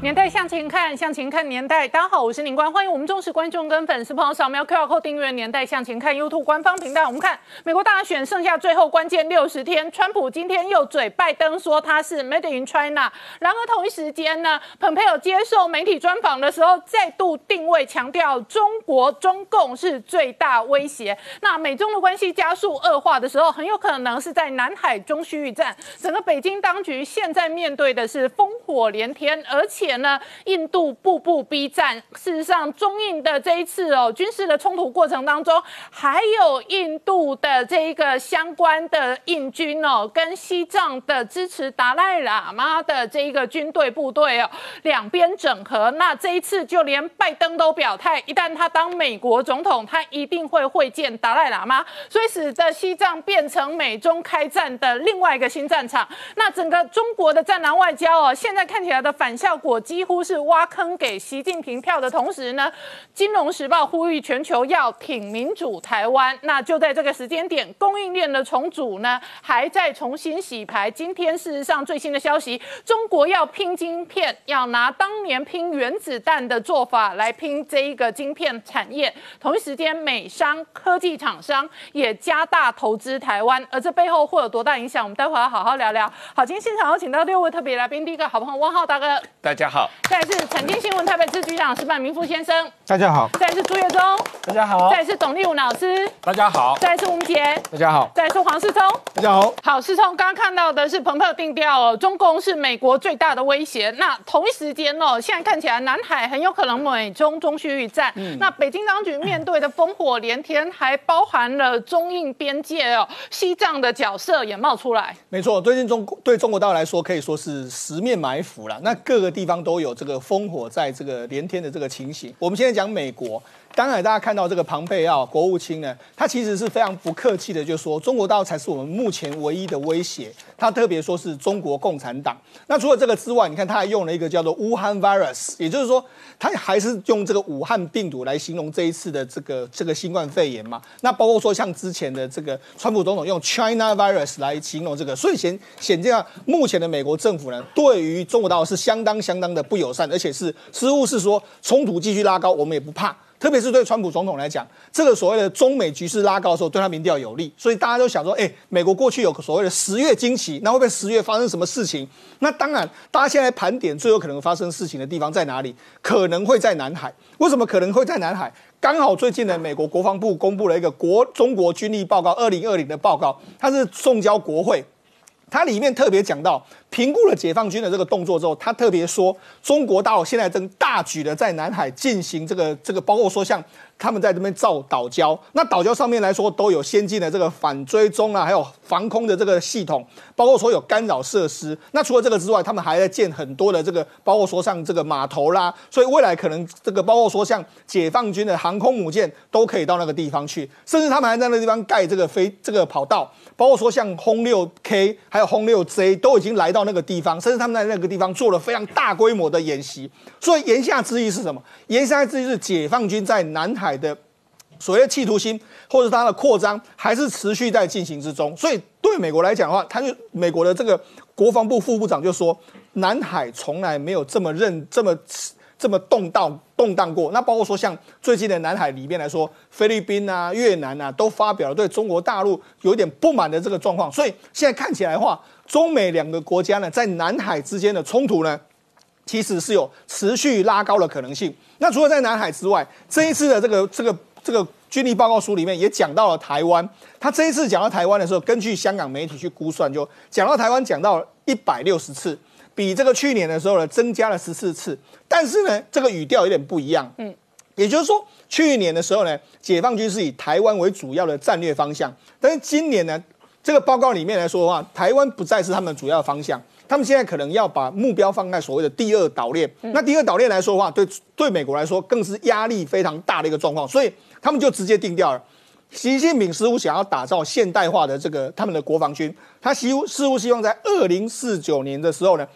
年代向前看，向前看年代。大家好，我是宁官，欢迎我们忠实观众跟粉丝朋友扫描 QR Code 订阅《年代向前看》YouTube 官方频道。我们看美国大选剩下最后关键六十天，川普今天又嘴拜登说他是 Made in China。然而同一时间呢，蓬佩奥接受媒体专访的时候，再度定位强调中国中共是最大威胁。那美中的关系加速恶化的时候，很有可能是在南海中区域战。整个北京当局现在面对的是烽火连天，而且前呢，印度步步逼战。事实上，中印的这一次哦军事的冲突过程当中，还有印度的这一个相关的印军哦，跟西藏的支持达赖喇嘛的这一个军队部队哦，两边整合。那这一次就连拜登都表态，一旦他当美国总统，他一定会会见达赖喇嘛，所以使得西藏变成美中开战的另外一个新战场。那整个中国的战狼外交哦，现在看起来的反效果几乎是挖坑给习近平票的同时呢，《金融时报》呼吁全球要挺民主台湾。那就在这个时间点，供应链的重组呢，还在重新洗牌。今天事实上最新的消息，中国要拼晶片，要拿当年拼原子弹的做法来拼这一个晶片产业。同一时间，美商科技厂商也加大投资台湾，而这背后会有多大影响？我们待会儿要好好聊聊。好，今天现场有请到六位特别来宾，第一个好朋友汪浩大哥，大家好，再来是曾经新闻台北支局长石板明夫先生，大家好，再来是朱月忠，大家好再来是董立武老师，大家好，再来是吴杰，大家好，再来是黄世聪。大家好。好，世聪刚刚看到的是彭佩定调哦，中共是美国最大的威胁。那同一时间哦，现在看起来南海很有可能美中中区域战。嗯那北京当局面对的烽火连天，还包含了中印边界哦，西藏的角色也冒出来。没错，最近中国对中国大陆来说可以说是十面埋伏了。那各个地方都有这个烽火在这个连天的这个情形。我们现在讲美国，当然大家看到这个庞佩奥国务卿呢，他其实是非常不客气的，就说中国大陆才是我们目前唯一的威胁。他特别说是中国共产党。那除了这个之外，你看他还用了一个叫做武汉 virus，也就是说他还是用这个武汉病毒来形容这一次的这个这个新冠肺炎嘛。那包括说像之前的这个川普总统用 China virus 来形容这个，所以显显这样，目前的美国政府呢，对于中国大陆是相当相当的不友善，而且是似乎是说冲突继续拉高，我们也不怕。特别是对川普总统来讲，这个所谓的中美局势拉高的时候，对他民调有利，所以大家都想说，哎，美国过去有所谓的十月惊奇，那会不会十月发生什么事情？那当然，大家现在盘点最有可能发生事情的地方在哪里？可能会在南海。为什么可能会在南海？刚好最近呢，美国国防部公布了一个国中国军力报告二零二零的报告，它是送交国会。它里面特别讲到，评估了解放军的这个动作之后，他特别说，中国大陆现在正大举的在南海进行这个这个，包括说像他们在这边造岛礁，那岛礁上面来说都有先进的这个反追踪啊，还有防空的这个系统，包括说有干扰设施。那除了这个之外，他们还在建很多的这个，包括说像这个码头啦，所以未来可能这个包括说像解放军的航空母舰都可以到那个地方去，甚至他们还在那个地方盖这个飞这个跑道。包括说像轰六 K 还有轰六 J 都已经来到那个地方，甚至他们在那个地方做了非常大规模的演习。所以言下之意是什么？言下之意是解放军在南海海的所谓企图心或者它的扩张还是持续在进行之中。所以对美国来讲的话，他就美国的这个国防部副部长就说，南海从来没有这么认这么。这么动荡动荡过，那包括说像最近的南海里面来说，菲律宾啊、越南啊，都发表了对中国大陆有点不满的这个状况。所以现在看起来的话，中美两个国家呢，在南海之间的冲突呢，其实是有持续拉高的可能性。那除了在南海之外，这一次的这个这个这个军力报告书里面也讲到了台湾。他这一次讲到台湾的时候，根据香港媒体去估算，就讲到台湾讲到一百六十次。比这个去年的时候呢，增加了十四次，但是呢，这个语调有点不一样。嗯，也就是说，去年的时候呢，解放军是以台湾为主要的战略方向，但是今年呢，这个报告里面来说的话，台湾不再是他们主要方向，他们现在可能要把目标放在所谓的第二岛链。那第二岛链来说的话，对对美国来说更是压力非常大的一个状况，所以他们就直接定掉了。习近平似乎想要打造现代化的这个他们的国防军，他希似乎希望在二零四九年的时候呢。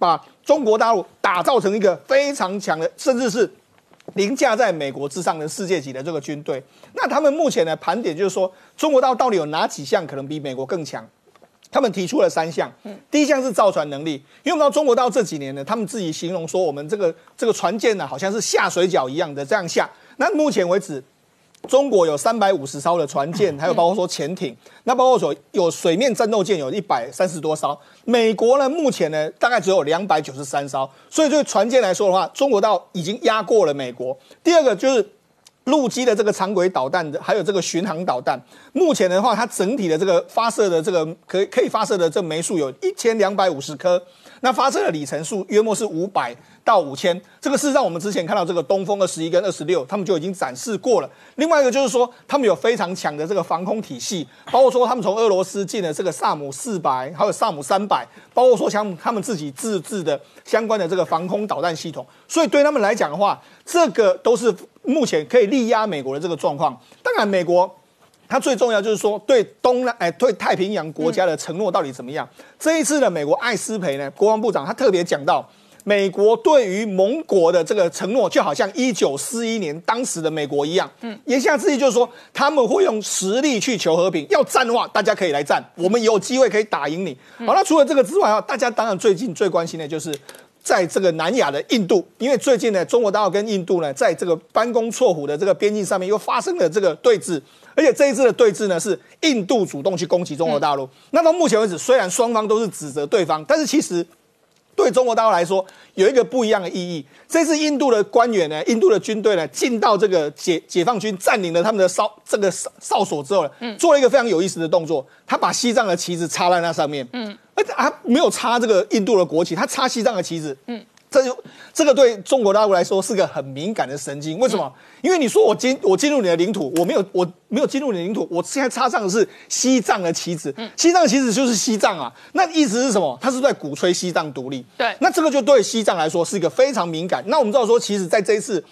把中国大陆打造成一个非常强的，甚至是凌驾在美国之上的世界级的这个军队。那他们目前的盘点就是说，中国大陆到底有哪几项可能比美国更强？他们提出了三项，第一项是造船能力，因为我们知道中国到这几年呢，他们自己形容说，我们这个这个船舰呢，好像是下水饺一样的这样下。那目前为止，中国有三百五十艘的船舰，还有包括说潜艇，那包括说有水面战斗舰有一百三十多艘。美国呢，目前呢大概只有两百九十三艘，所以对船舰来说的话，中国到已经压过了美国。第二个就是。陆基的这个长轨导弹的，还有这个巡航导弹，目前的话，它整体的这个发射的这个可可以发射的这枚数有一千两百五十颗，那发射的里程数约莫是五百到五千。这个事实上，我们之前看到这个东风二十一跟二十六，他们就已经展示过了。另外一个就是说，他们有非常强的这个防空体系，包括说他们从俄罗斯进的这个萨姆四百，还有萨姆三百，包括说像他们自己自制的相关的这个防空导弹系统。所以对他们来讲的话，这个都是。目前可以力压美国的这个状况，当然美国它最重要就是说对东南哎对太平洋国家的承诺到底怎么样？这一次的美国艾斯培呢国防部长他特别讲到，美国对于盟国的这个承诺就好像一九四一年当时的美国一样，嗯，言下之意就是说他们会用实力去求和平，要战的话大家可以来战，我们有机会可以打赢你。好，那除了这个之外啊，大家当然最近最关心的就是。在这个南亚的印度，因为最近呢，中国大陆跟印度呢，在这个班公错虎的这个边境上面又发生了这个对峙，而且这一次的对峙呢，是印度主动去攻击中国大陆。那到目前为止，虽然双方都是指责对方，但是其实。对中国大陆来说，有一个不一样的意义。这次印度的官员呢，印度的军队呢，进到这个解解放军占领了他们的哨这个哨哨所之后呢，做了一个非常有意思的动作，他把西藏的旗子插在那上面，嗯，而且他没有插这个印度的国旗，他插西藏的旗子，嗯。这就这个对中国大陆来说是个很敏感的神经，为什么？因为你说我进我进入你的领土，我没有我没有进入你的领土，我现在插上的是西藏的旗子，西藏的旗子就是西藏啊，那意思是什么？他是在鼓吹西藏独立。对，那这个就对西藏来说是一个非常敏感。那我们知道说，其实在这一次。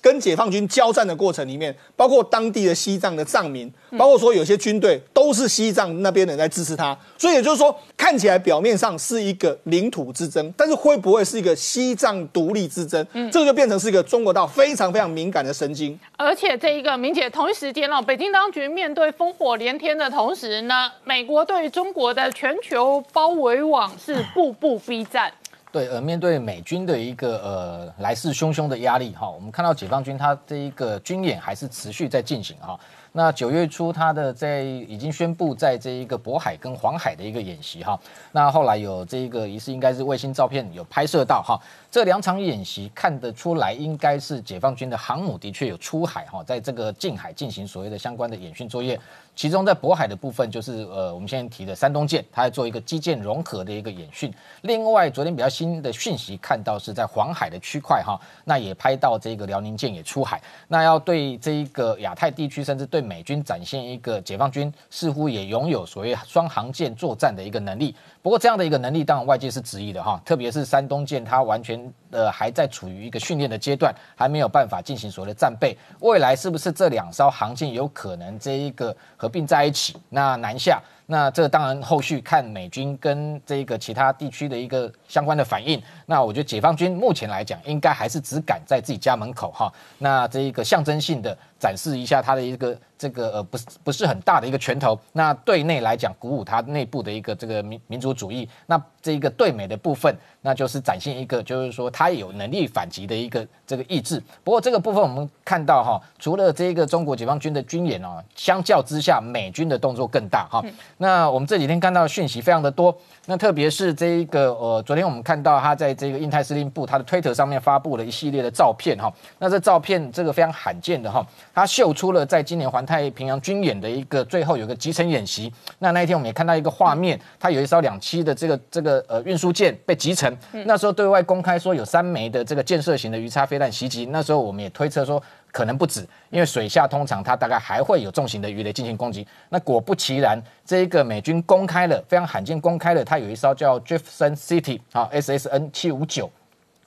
跟解放军交战的过程里面，包括当地的西藏的藏民，包括说有些军队都是西藏那边人在支持他，所以也就是说，看起来表面上是一个领土之争，但是会不会是一个西藏独立之争？嗯，这个就变成是一个中国到非常非常敏感的神经。而且这一个明姐同一时间哦，北京当局面对烽火连天的同时呢，美国对中国的全球包围网是步步逼战。对，呃，面对美军的一个呃来势汹汹的压力哈，我们看到解放军它这一个军演还是持续在进行哈。那九月初，它的在已经宣布在这一个渤海跟黄海的一个演习哈。那后来有这一个疑似应该是卫星照片有拍摄到哈。这两场演习看得出来，应该是解放军的航母的确有出海哈，在这个近海进行所谓的相关的演训作业。其中在渤海的部分，就是呃我们现在提的山东舰，它在做一个基建融合的一个演训。另外，昨天比较新的讯息看到是在黄海的区块哈，那也拍到这个辽宁舰也出海。那要对这一个亚太地区，甚至对美军展现一个解放军似乎也拥有所谓双航舰作战的一个能力。不过这样的一个能力，当然外界是质疑的哈，特别是山东舰，它完全呃还在处于一个训练的阶段，还没有办法进行所谓的战备。未来是不是这两艘航舰有可能这一个合并在一起，那南下？那这当然后续看美军跟这个其他地区的一个相关的反应。那我觉得解放军目前来讲，应该还是只敢在自己家门口哈，那这一个象征性的展示一下他的一个。这个呃不是不是很大的一个拳头，那对内来讲鼓舞他内部的一个这个民民族主义，那这一个对美的部分，那就是展现一个就是说他有能力反击的一个这个意志。不过这个部分我们看到哈，除了这个中国解放军的军演哦，相较之下美军的动作更大哈。那我们这几天看到的讯息非常的多。那特别是这一个呃，昨天我们看到他在这个印太司令部他的推特上面发布了一系列的照片哈。那这照片这个非常罕见的哈，他秀出了在今年环太平洋军演的一个最后有个集成演习。那那一天我们也看到一个画面，它有一艘两栖的这个这个呃运输舰被集成。那时候对外公开说有三枚的这个建设型的鱼叉飞弹袭击。那时候我们也推测说。可能不止，因为水下通常它大概还会有重型的鱼雷进行攻击。那果不其然，这一个美军公开了非常罕见公开了，它有一艘叫 Jefferson City 啊 SSN 七五九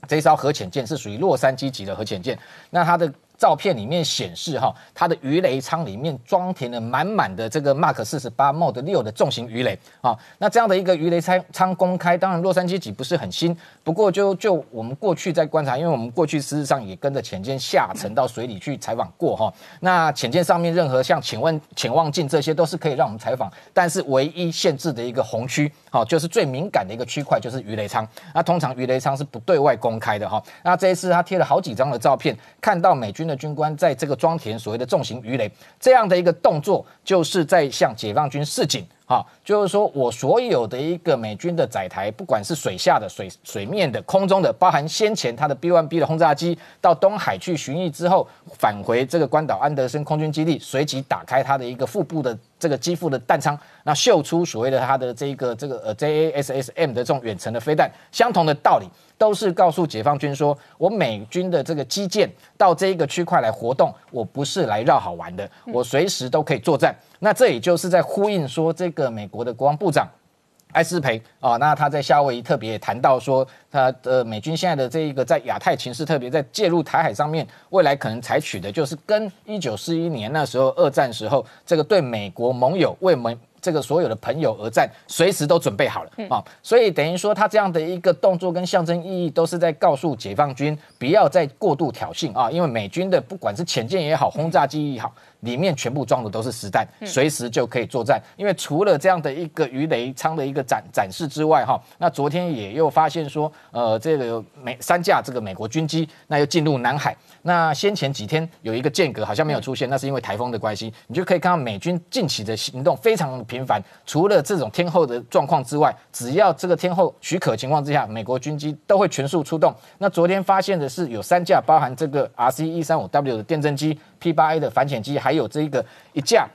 这一艘核潜舰是属于洛杉矶级的核潜舰。那它的照片里面显示，哈，它的鱼雷舱里面装填了满满的这个 Mark 四十八 Mod 六的重型鱼雷，啊，那这样的一个鱼雷舱舱公开，当然洛杉矶级不是很新，不过就就我们过去在观察，因为我们过去事实上也跟着潜舰下沉到水里去采访过，哈，那潜舰上面任何像潜问潜望镜这些都是可以让我们采访，但是唯一限制的一个红区，好，就是最敏感的一个区块就是鱼雷舱，那通常鱼雷舱是不对外公开的，哈，那这一次他贴了好几张的照片，看到美军。的军官在这个装填所谓的重型鱼雷这样的一个动作，就是在向解放军示警，啊，就是说我所有的一个美军的载台，不管是水下的、水水面的、空中的，包含先前他的 B1B 的轰炸机到东海去巡弋之后，返回这个关岛安德森空军基地，随即打开他的一个腹部的这个机腹的弹仓，那秀出所谓的它的这个这个呃 JASSM 的这种远程的飞弹，相同的道理。都是告诉解放军说，我美军的这个基建到这一个区块来活动，我不是来绕好玩的，我随时都可以作战。那这也就是在呼应说，这个美国的国防部长埃斯培啊，那他在夏威夷特别谈到说，他呃美军现在的这一个在亚太情势，特别在介入台海上面，未来可能采取的就是跟一九四一年那时候二战时候这个对美国盟友为美。这个所有的朋友而战，随时都准备好了啊！所以等于说，他这样的一个动作跟象征意义，都是在告诉解放军不要再过度挑衅啊！因为美军的不管是潜舰也好，轰炸机也好。里面全部装的都是实弹，随时就可以作战。因为除了这样的一个鱼雷舱的一个展展示之外，哈，那昨天也又发现说，呃，这个美三架这个美国军机，那又进入南海。那先前几天有一个间隔，好像没有出现，那是因为台风的关系。你就可以看到美军近期的行动非常频繁。除了这种天后的状况之外，只要这个天后许可情况之下，美国军机都会全速出动。那昨天发现的是有三架，包含这个 RC 一三五 W 的电侦机。P 八 A 的反潜机，还有这个一架。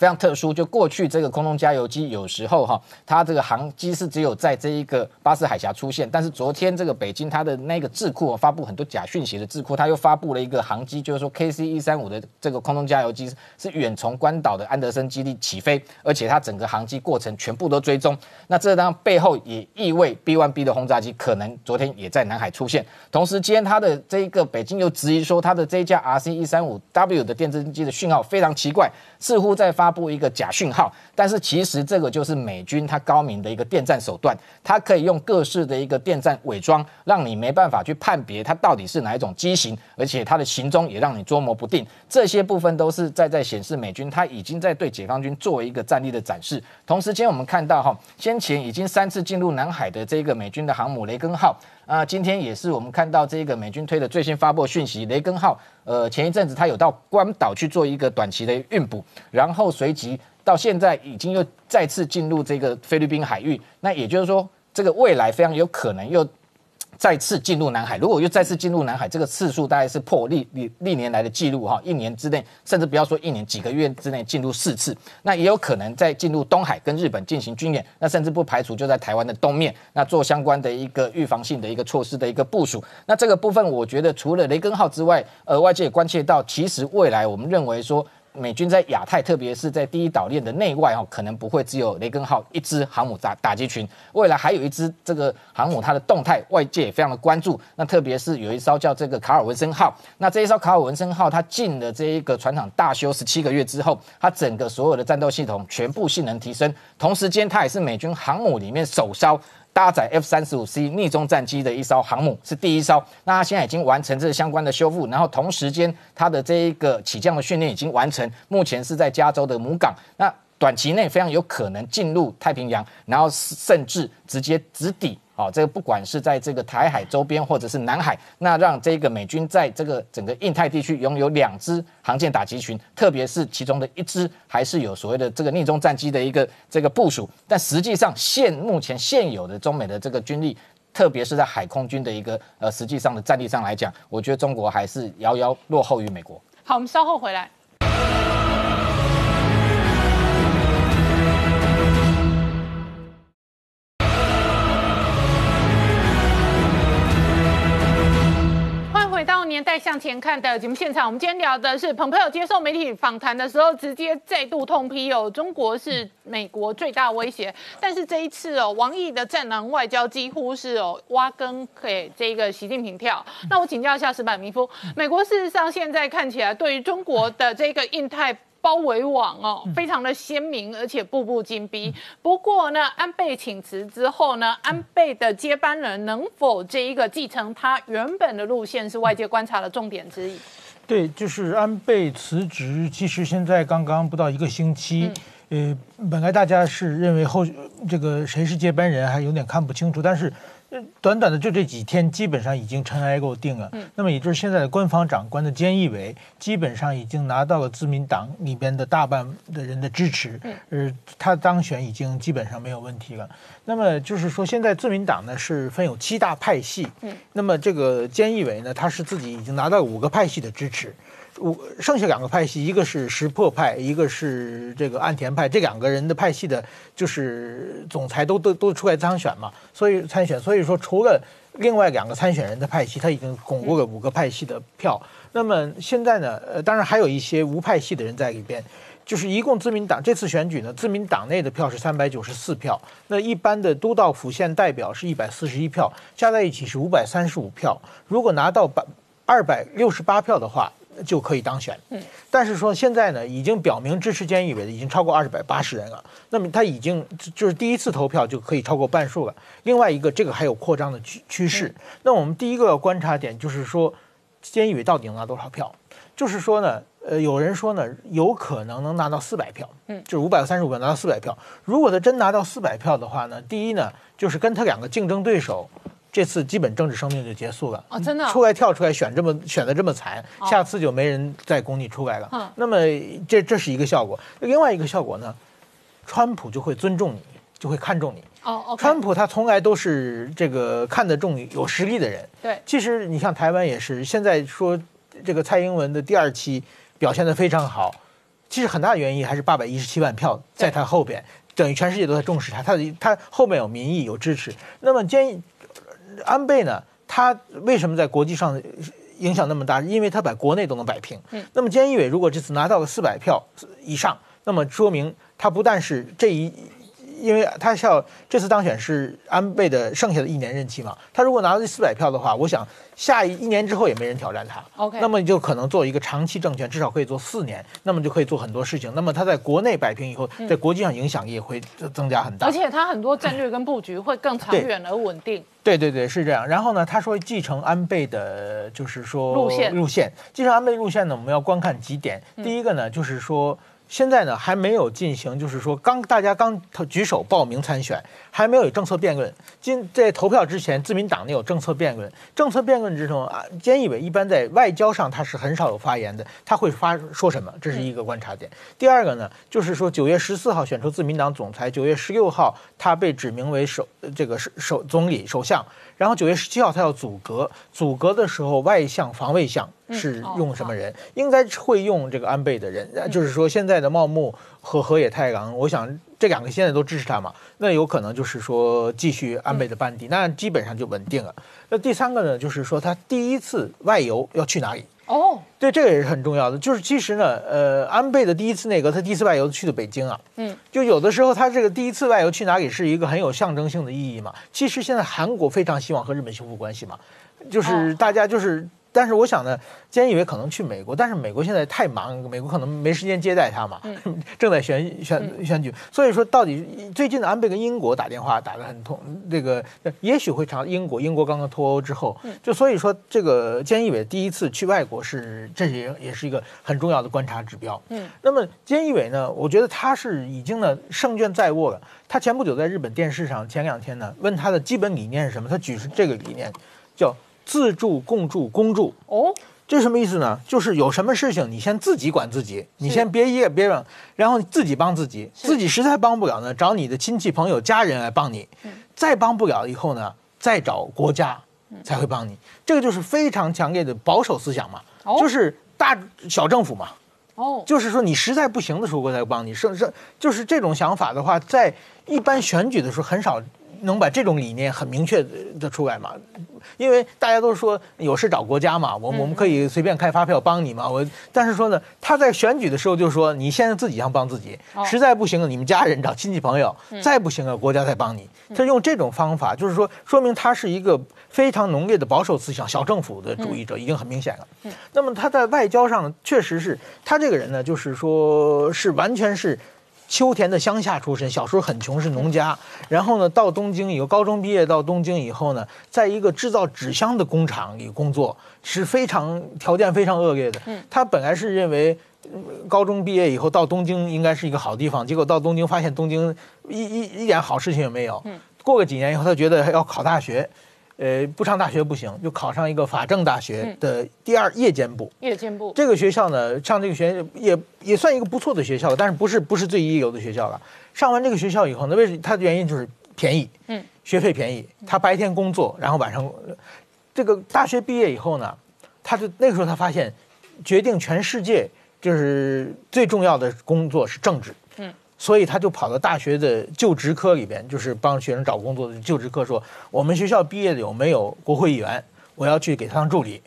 非常特殊，就过去这个空中加油机有时候哈，它这个航机是只有在这一个巴士海峡出现，但是昨天这个北京它的那个智库发布很多假讯息的智库，它又发布了一个航机，就是说 KC 一三五的这个空中加油机是远从关岛的安德森基地起飞，而且它整个航机过程全部都追踪。那这当背后也意味 B one B 的轰炸机可能昨天也在南海出现。同时间，它的这一个北京又质疑说，它的这一架 RC 一三五 W 的电侦机的讯号非常奇怪，似乎在发。布一个假讯号，但是其实这个就是美军它高明的一个电战手段，它可以用各式的一个电战伪装，让你没办法去判别它到底是哪一种机型，而且它的行踪也让你捉摸不定。这些部分都是在在显示美军它已经在对解放军作为一个战力的展示。同时间我们看到哈，先前已经三次进入南海的这个美军的航母雷根号。啊，今天也是我们看到这个美军推的最新发布讯息，雷根号，呃，前一阵子他有到关岛去做一个短期的运补，然后随即到现在已经又再次进入这个菲律宾海域，那也就是说，这个未来非常有可能又。再次进入南海，如果又再次进入南海，这个次数大概是破历历历年来的记录哈，一年之内，甚至不要说一年，几个月之内进入四次，那也有可能再进入东海跟日本进行军演，那甚至不排除就在台湾的东面，那做相关的一个预防性的一个措施的一个部署。那这个部分，我觉得除了雷根号之外，呃，外界也关切到，其实未来我们认为说。美军在亚太，特别是在第一岛链的内外哦，可能不会只有雷根号一支航母打打击群，未来还有一支这个航母，它的动态外界也非常的关注。那特别是有一艘叫这个卡尔文森号，那这一艘卡尔文森号，它进了这一个船厂大修十七个月之后，它整个所有的战斗系统全部性能提升，同时间它也是美军航母里面首艘。搭载 F 三十五 C 逆中战机的一艘航母是第一艘，那它现在已经完成这相关的修复，然后同时间它的这一个起降的训练已经完成，目前是在加州的母港，那短期内非常有可能进入太平洋，然后甚至直接直抵。好，这个不管是在这个台海周边，或者是南海，那让这个美军在这个整个印太地区拥有两支航舰打击群，特别是其中的一支还是有所谓的这个逆中战机的一个这个部署。但实际上，现目前现有的中美的这个军力，特别是在海空军的一个呃实际上的战力上来讲，我觉得中国还是遥遥落后于美国。好，我们稍后回来。年代向前看的节目现场，我们今天聊的是蓬佩奥接受媒体访谈的时候，直接再度痛批哦，中国是美国最大威胁。但是这一次哦，王毅的战狼外交几乎是哦挖根给这个习近平跳。那我请教一下石板民夫，美国事实上现在看起来对于中国的这个印太。包围网哦，非常的鲜明，而且步步紧逼。不过呢，安倍请辞之后呢，安倍的接班人能否这一个继承他原本的路线，是外界观察的重点之一。对，就是安倍辞职，其实现在刚刚不到一个星期，呃，本来大家是认为后这个谁是接班人还有点看不清楚，但是。短短的就这几天，基本上已经尘埃落定了。嗯，那么也就是现在的官方长官的菅义伟，基本上已经拿到了自民党里边的大半的人的支持。嗯，呃，他当选已经基本上没有问题了。那么就是说，现在自民党呢是分有七大派系。嗯，那么这个菅义伟呢，他是自己已经拿到五个派系的支持。五剩下两个派系，一个是石破派，一个是这个岸田派。这两个人的派系的，就是总裁都都都出来参选嘛，所以参选。所以说，除了另外两个参选人的派系，他已经巩固了五个派系的票。那么现在呢，呃，当然还有一些无派系的人在里边。就是一共自民党这次选举呢，自民党内的票是三百九十四票，那一般的都道府县代表是一百四十一票，加在一起是五百三十五票。如果拿到百二百六十八票的话。就可以当选，嗯，但是说现在呢，已经表明支持菅义伟的已经超过二百八十人了，那么他已经就是第一次投票就可以超过半数了。另外一个，这个还有扩张的趋趋势。那我们第一个观察点就是说，菅义伟到底能拿多少票？就是说呢，呃，有人说呢，有可能能拿到四百票，嗯，就是五百三十五票拿到四百票。如果他真拿到四百票的话呢，第一呢，就是跟他两个竞争对手。这次基本政治生命就结束了啊！真的出来跳出来选这么选的这么惨，下次就没人再拱你出来了。那么这这是一个效果。另外一个效果呢，川普就会尊重你，就会看重你。哦，川普他从来都是这个看得重有实力的人。对，其实你像台湾也是，现在说这个蔡英文的第二期表现得非常好，其实很大原因还是八百一十七万票在他后边，等于全世界都在重视他，他的他后面有民意有支持。那么建议。安倍呢？他为什么在国际上影响那么大？因为他把国内都能摆平。嗯，那么菅义伟如果这次拿到了四百票以上，那么说明他不但是这一。因为他是要这次当选是安倍的剩下的一年任期嘛，他如果拿到这四百票的话，我想下一一年之后也没人挑战他。OK，那么就可能做一个长期政权，至少可以做四年，那么就可以做很多事情。那么他在国内摆平以后，在国际上影响力也会增加很大。而且他很多战略跟布局会更长远而稳定。对对对，是这样。然后呢，他说继承安倍的，就是说路线路线，继承安倍路线呢，我们要观看几点。第一个呢，就是说。现在呢还没有进行，就是说刚大家刚举手报名参选，还没有政策辩论。今在投票之前，自民党内有政策辩论。政策辩论之中啊，菅义伟一般在外交上他是很少有发言的，他会发说什么？这是一个观察点。第二个呢，就是说九月十四号选出自民党总裁，九月十六号他被指名为首这个首首总理首相，然后九月十七号他要组阁，组阁的时候外相防卫相。是用什么人？应该会用这个安倍的人，就是说现在的茂木和河野太郎，我想这两个现在都支持他嘛，那有可能就是说继续安倍的班底，那基本上就稳定了。那第三个呢，就是说他第一次外游要去哪里？哦，对，这个也是很重要的。就是其实呢，呃，安倍的第一次内阁，他第一次外游去的北京啊，嗯，就有的时候他这个第一次外游去哪里是一个很有象征性的意义嘛。其实现在韩国非常希望和日本修复关系嘛，就是大家就是。但是我想呢，菅义伟可能去美国，但是美国现在太忙，美国可能没时间接待他嘛，正在选选选举，所以说到底最近的安倍跟英国打电话打得很通，这个也许会朝英国，英国刚刚脱欧之后，就所以说这个菅义伟第一次去外国是，这也也是一个很重要的观察指标。嗯，那么菅义伟呢，我觉得他是已经呢胜券在握了。他前不久在日本电视上，前两天呢问他的基本理念是什么，他举出这个理念，叫。自助、共助、公助哦，这什么意思呢？就是有什么事情，你先自己管自己，你先别也别让，然后自己帮自己，自己实在帮不了呢，找你的亲戚、朋友、家人来帮你，再帮不了以后呢，再找国家才会帮你。这个就是非常强烈的保守思想嘛，就是大小政府嘛。哦，就是说你实在不行的时候，国家帮你。是是，就是这种想法的话，在一般选举的时候很少能把这种理念很明确的出来吗？因为大家都说有事找国家嘛，我我们可以随便开发票帮你嘛。我但是说呢，他在选举的时候就说，你现在自己想帮自己，实在不行了，你们家人找亲戚朋友，再不行了，国家再帮你。他用这种方法，就是说说明他是一个非常浓烈的保守思想、小政府的主义者，已经很明显了。那么他在外交上确实是他这个人呢，就是说是完全是。秋田的乡下出身，小时候很穷，是农家。然后呢，到东京以后，高中毕业到东京以后呢，在一个制造纸箱的工厂里工作，是非常条件非常恶劣的。嗯，他本来是认为高中毕业以后到东京应该是一个好地方，结果到东京发现东京一一一点好事情也没有。嗯，过个几年以后，他觉得要考大学。呃，不上大学不行，就考上一个法政大学的第二夜间部。夜间部这个学校呢，上这个学也也算一个不错的学校，但是不是不是最一流的学校了。上完这个学校以后呢，为什他的原因就是便宜，嗯，学费便宜。他白天工作，然后晚上，这个大学毕业以后呢，他就那个时候他发现，决定全世界就是最重要的工作是政治。所以他就跑到大学的就职科里边，就是帮学生找工作的就职科，说我们学校毕业的有没有国会议员？我要去给他当助理。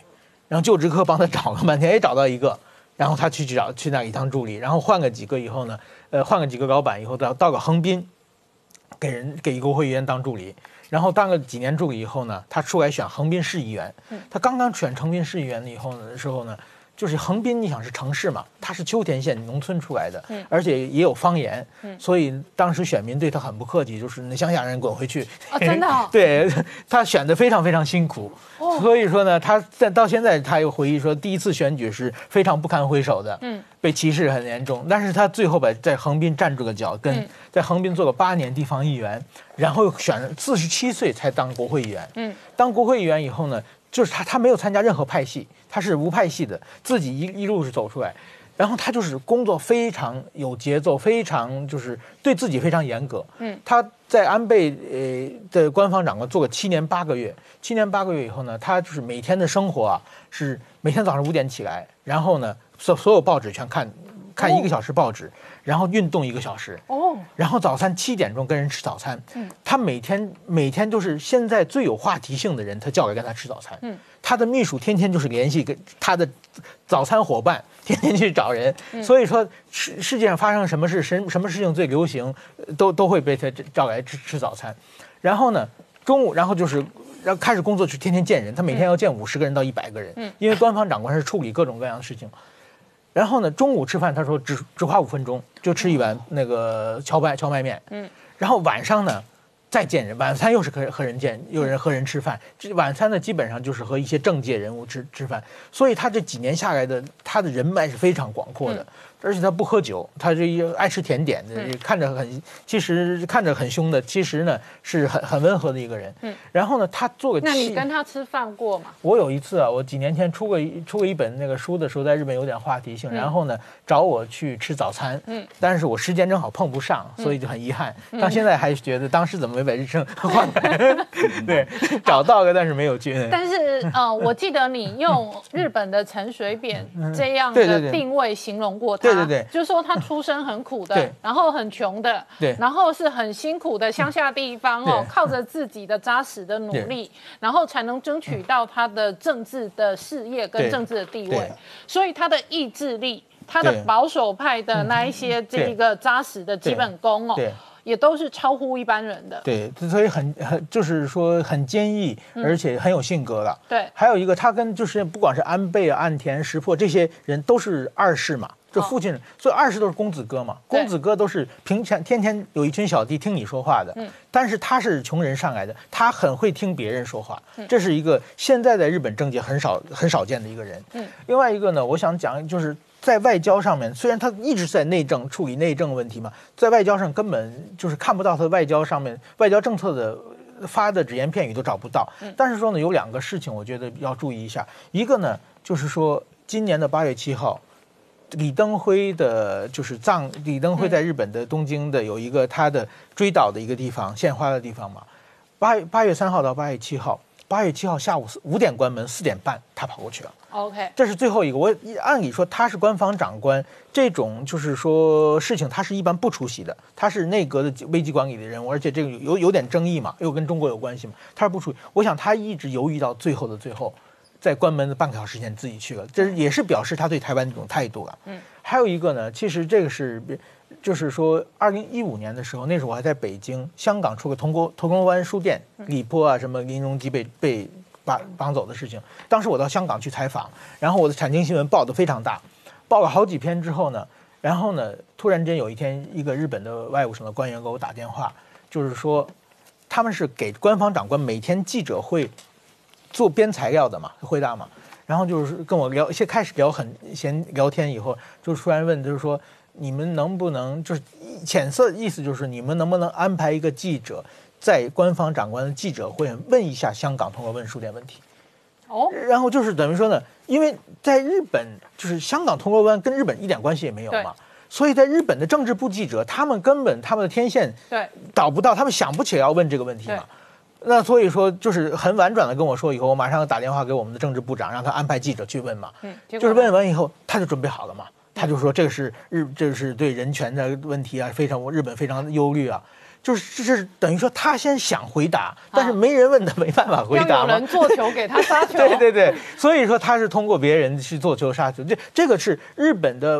然后就职科帮他找了半天，也找到一个，然后他去去找去那里当助理。然后换个几个以后呢，呃，换个几个老板以后，到到个横滨，给人给国会议员当助理。然后当了几年助理以后呢，他出来选横滨市议员。他刚刚选横滨市议员以后呢的时候呢。就是横滨，你想是城市嘛，它是秋田县农村出来的，而且也有方言，所以当时选民对他很不客气，就是那乡下人滚回去。真的？对他选的非常非常辛苦，所以说呢，他在到现在他又回忆说，第一次选举是非常不堪回首的，嗯，被歧视很严重，但是他最后把在横滨站住了脚，跟在横滨做了八年地方议员，然后选四十七岁才当国会议员，嗯，当国会议员以后呢？就是他，他没有参加任何派系，他是无派系的，自己一一路是走出来，然后他就是工作非常有节奏，非常就是对自己非常严格。嗯，他在安倍呃的官方长官做了七年八个月，七年八个月以后呢，他就是每天的生活啊，是每天早上五点起来，然后呢，所所有报纸全看。看一个小时报纸，然后运动一个小时，哦，然后早餐七点钟跟人吃早餐。嗯，他每天每天都是现在最有话题性的人，他叫来跟他吃早餐。嗯，他的秘书天天就是联系跟他的早餐伙伴，天天去找人。所以说世世界上发生什么事，什什么事情最流行，都都会被他叫来吃吃早餐。然后呢，中午然后就是然后开始工作，就天天见人。他每天要见五十个人到一百个人。嗯，因为官方长官是处理各种各样的事情。然后呢，中午吃饭，他说只只花五分钟就吃一碗那个荞麦荞麦面。嗯，然后晚上呢，再见人，晚餐又是和和人见，有人和人吃饭。这晚餐呢，基本上就是和一些政界人物吃吃饭。所以他这几年下来的，他的人脉是非常广阔的。而且他不喝酒，他这一爱吃甜点的，看着很，其实看着很凶的，其实呢是很很温和的一个人。嗯，然后呢，他做个。那你跟他吃饭过吗？我有一次啊，我几年前出过出过一本那个书的时候，在日本有点话题性，然后呢找我去吃早餐。嗯，但是我时间正好碰不上，所以就很遗憾。到现在还觉得当时怎么没把日程换来？对，找到了，但是没有去。但是呃，我记得你用日本的陈水扁这样的定位形容过他。对对对，就是说他出身很苦的，然后很穷的，对，然后是很辛苦的乡下地方哦，靠着自己的扎实的努力，然后才能争取到他的政治的事业跟政治的地位，所以他的意志力，他的保守派的那一些这个扎实的基本功哦。也都是超乎一般人的，对，所以很很就是说很坚毅，而且很有性格的。对，还有一个他跟就是不管是安倍、岸田、石破这些人都是二世嘛，这父亲，所以二十都是公子哥嘛，公子哥都是平常天天有一群小弟听你说话的。嗯，但是他是穷人上来的，他很会听别人说话，这是一个现在在日本政界很少很少见的一个人。嗯，另外一个呢，我想讲就是。在外交上面，虽然他一直在内政处理内政问题嘛，在外交上根本就是看不到他外交上面外交政策的发的只言片语都找不到。但是说呢，有两个事情我觉得要注意一下。一个呢，就是说今年的八月七号，李登辉的就是葬，李登辉在日本的东京的有一个他的追悼的一个地方献花的地方嘛。八八月三号到八月七号。八月七号下午五点关门，四点半他跑过去了。OK，这是最后一个。我按理说他是官方长官，这种就是说事情他是一般不出席的，他是内阁的危机管理的人物，而且这个有有点争议嘛，又跟中国有关系嘛，他是不出席。我想他一直犹豫到最后的最后，在关门的半个小时前自己去了，这也是表示他对台湾这种态度了。嗯，还有一个呢，其实这个是。就是说，二零一五年的时候，那时候我还在北京，香港出个铜锣铜锣湾书店，李波啊，什么林荣基被被绑绑走的事情。当时我到香港去采访，然后我的产经新闻报的非常大，报了好几篇之后呢，然后呢，突然间有一天，一个日本的外务省的官员给我打电话，就是说，他们是给官方长官每天记者会做编材料的嘛，回答嘛，然后就是跟我聊，先开始聊很闲聊天，以后就突然问，就是说。你们能不能就是浅色意思就是你们能不能安排一个记者在官方长官的记者会问一下香港通过问书店问题？哦，然后就是等于说呢，因为在日本就是香港通过湾跟日本一点关系也没有嘛，所以在日本的政治部记者他们根本他们的天线对导不到，他们想不起来要问这个问题嘛。那所以说就是很婉转的跟我说以后，我马上打电话给我们的政治部长，让他安排记者去问嘛。嗯，就是问完以后他就准备好了嘛。他就说这个是日，这是对人权的问题啊，非常日本非常忧虑啊，就是这是等于说他先想回答，但是没人问他，没办法回答嘛有人做球给他杀球。对对对，所以说他是通过别人去做球杀球，这这个是日本的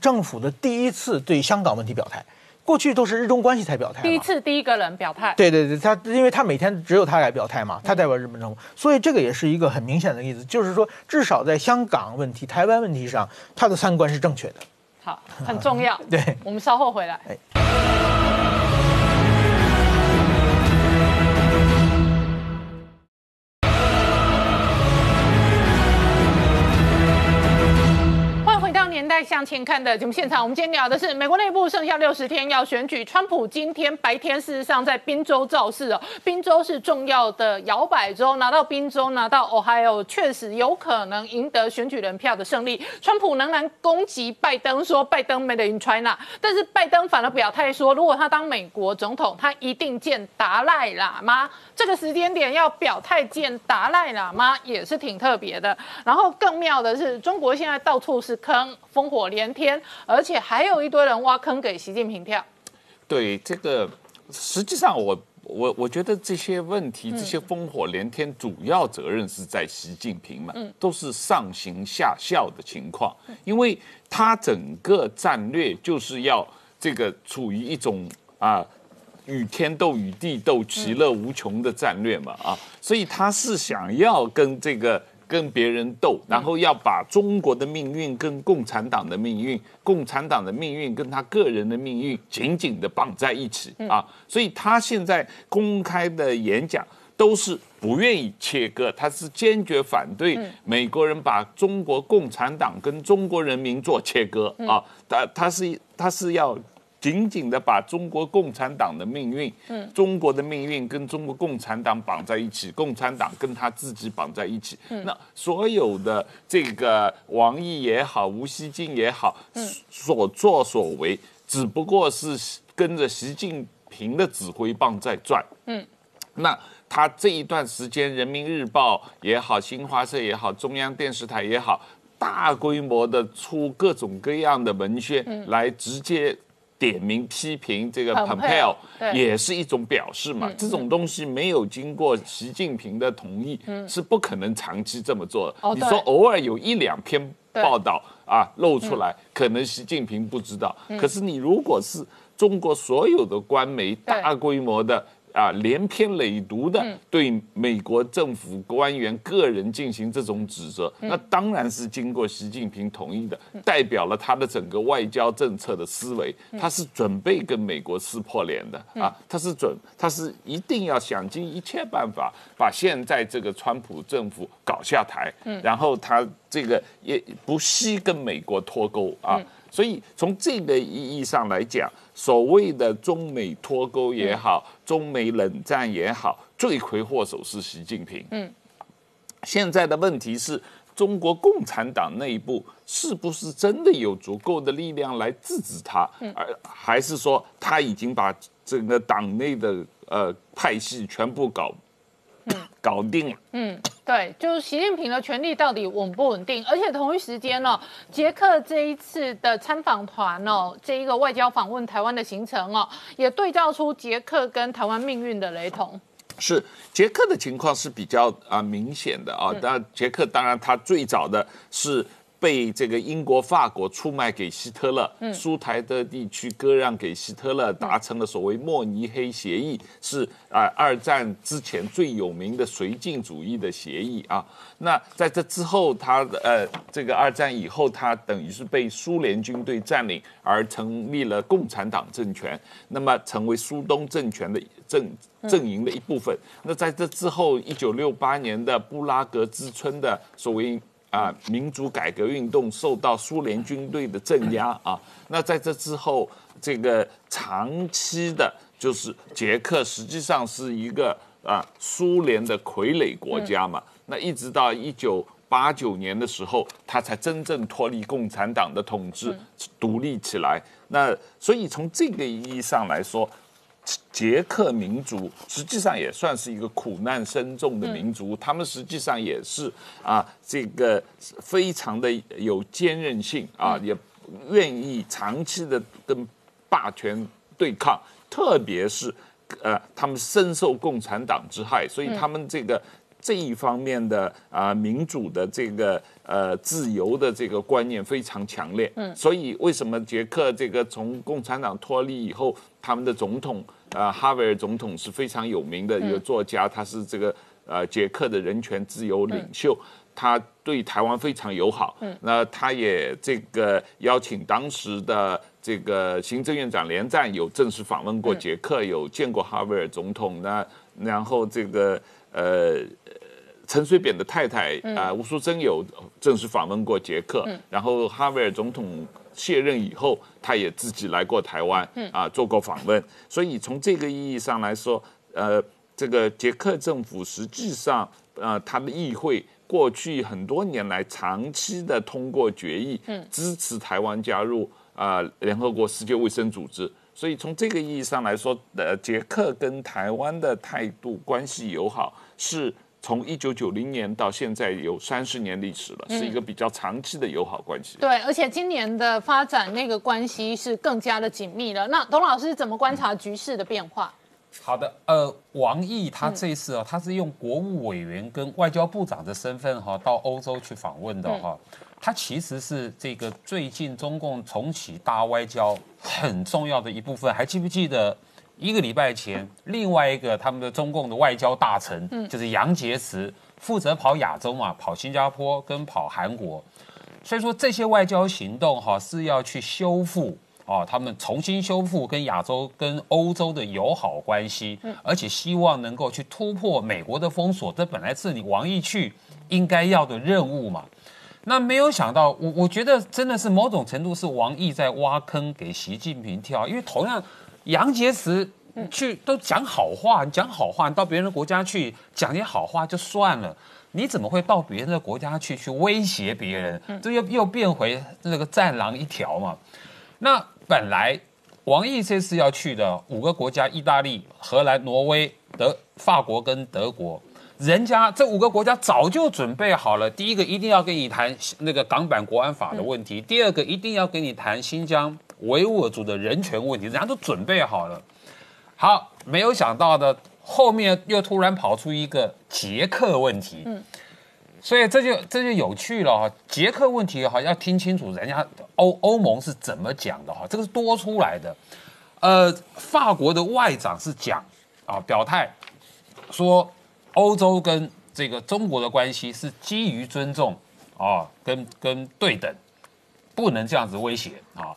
政府的第一次对香港问题表态。过去都是日中关系才表态，第一次第一个人表态。对对对，他因为他每天只有他来表态嘛，他代表日本政府，所以这个也是一个很明显的例子，就是说至少在香港问题、台湾问题上，他的三观是正确的。好，很重要。对，我们稍后回来。年代向前看的节目现场，我们今天聊的是美国内部剩下六十天要选举，川普今天白天事实上在宾州造势哦，宾州是重要的摇摆州，拿到宾州拿到 Ohio 确实有可能赢得选举人票的胜利。川普仍然攻击拜登说拜登 made in China，但是拜登反而表态说，如果他当美国总统，他一定见达赖喇嘛。这个时间点要表态见达赖喇嘛也是挺特别的。然后更妙的是，中国现在到处是坑。烽火连天，而且还有一堆人挖坑给习近平跳。对这个，实际上我我我觉得这些问题，这些烽火连天，主要责任是在习近平嘛，都是上行下效的情况，因为他整个战略就是要这个处于一种啊与天斗、与地斗、其乐无穷的战略嘛啊，所以他是想要跟这个。跟别人斗，然后要把中国的命运跟共产党的命运、共产党的命运跟他个人的命运紧紧的绑在一起啊！所以他现在公开的演讲都是不愿意切割，他是坚决反对美国人把中国共产党跟中国人民做切割啊！他他是他是要。紧紧的把中国共产党的命运，嗯，中国的命运跟中国共产党绑在一起，共产党跟他自己绑在一起。嗯、那所有的这个王毅也好，吴锡进也好，嗯、所作所为，只不过是跟着习近平的指挥棒在转。嗯，那他这一段时间，《人民日报》也好，新华社也好，中央电视台也好，大规模的出各种各样的文宣来直接。点名批评这个 Pompeo 也是一种表示嘛？这种东西没有经过习近平的同意，是不可能长期这么做的。你说偶尔有一两篇报道啊露出来，可能习近平不知道。可是你如果是中国所有的官媒大规模的。啊，连篇累牍的对美国政府官员个人进行这种指责，那当然是经过习近平同意的，代表了他的整个外交政策的思维，他是准备跟美国撕破脸的啊，他是准，他是一定要想尽一切办法把现在这个川普政府搞下台，然后他这个也不惜跟美国脱钩啊。所以从这个意义上来讲，所谓的中美脱钩也好，中美冷战也好，罪魁祸首是习近平。嗯，现在的问题是中国共产党内部是不是真的有足够的力量来制止他，而还是说他已经把整个党内的呃派系全部搞搞定了。嗯，对，就是习近平的权力到底稳不稳定？而且同一时间呢，捷克这一次的参访团哦，这一个外交访问台湾的行程哦，也对照出捷克跟台湾命运的雷同。是捷克的情况是比较啊明显的啊，当然捷克当然他最早的是。被这个英国、法国出卖给希特勒，苏台德地区割让给希特勒，达成了所谓慕尼黑协议，是啊，二战之前最有名的绥靖主义的协议啊。那在这之后，他呃，这个二战以后，他等于是被苏联军队占领，而成立了共产党政权，那么成为苏东政权的阵阵营的一部分。那在这之后，一九六八年的布拉格之春的所谓。啊，民主改革运动受到苏联军队的镇压啊。那在这之后，这个长期的，就是捷克实际上是一个啊苏联的傀儡国家嘛。那一直到一九八九年的时候，他才真正脱离共产党的统治，独立起来。那所以从这个意义上来说。捷克民族实际上也算是一个苦难深重的民族，他们实际上也是啊，这个非常的有坚韧性啊，也愿意长期的跟霸权对抗，特别是呃，他们深受共产党之害，所以他们这个这一方面的啊民主的这个呃自由的这个观念非常强烈。嗯，所以为什么捷克这个从共产党脱离以后？他们的总统，呃，哈维尔总统是非常有名的一个作家，他是这个呃捷克的人权自由领袖，他对台湾非常友好。嗯，那他也这个邀请当时的这个行政院长连战有正式访问过捷克，有见过哈维尔总统。那然后这个呃陈水扁的太太啊吴淑珍有正式访问过捷克，然后哈维尔总统。卸任以后，他也自己来过台湾，啊，做过访问。所以从这个意义上来说，呃，这个捷克政府实际上，呃，他的议会过去很多年来长期的通过决议，支持台湾加入啊联合国世界卫生组织。所以从这个意义上来说，呃，捷克跟台湾的态度关系友好是。从一九九零年到现在有三十年历史了，是一个比较长期的友好关系。对，而且今年的发展那个关系是更加的紧密了。那董老师怎么观察局势的变化？好的，呃，王毅他这一次啊，他是用国务委员跟外交部长的身份哈到欧洲去访问的哈，他其实是这个最近中共重启大外交很重要的一部分。还记不记得？一个礼拜前，另外一个他们的中共的外交大臣，嗯，就是杨洁篪，负责跑亚洲嘛，跑新加坡跟跑韩国，所以说这些外交行动哈是要去修复啊，他们重新修复跟亚洲跟欧洲的友好关系，嗯，而且希望能够去突破美国的封锁，这本来是你王毅去应该要的任务嘛，那没有想到，我我觉得真的是某种程度是王毅在挖坑给习近平跳，因为同样。杨洁篪去都讲好话，讲好话，到别人的国家去讲些好话就算了，你怎么会到别人的国家去去威胁别人？这又又变回那个战狼一条嘛？那本来王毅这次要去的五个国家，意大利、荷兰、挪威、德、法国跟德国，人家这五个国家早就准备好了。第一个一定要跟你谈那个港版国安法的问题，第二个一定要跟你谈新疆。维吾尔族的人权问题，人家都准备好了。好，没有想到的，后面又突然跑出一个捷克问题。嗯，所以这就这就有趣了哈。捷克问题哈，要听清楚人家欧欧盟是怎么讲的哈，这个是多出来的。呃，法国的外长是讲啊，表态说欧洲跟这个中国的关系是基于尊重啊，跟跟对等，不能这样子威胁啊。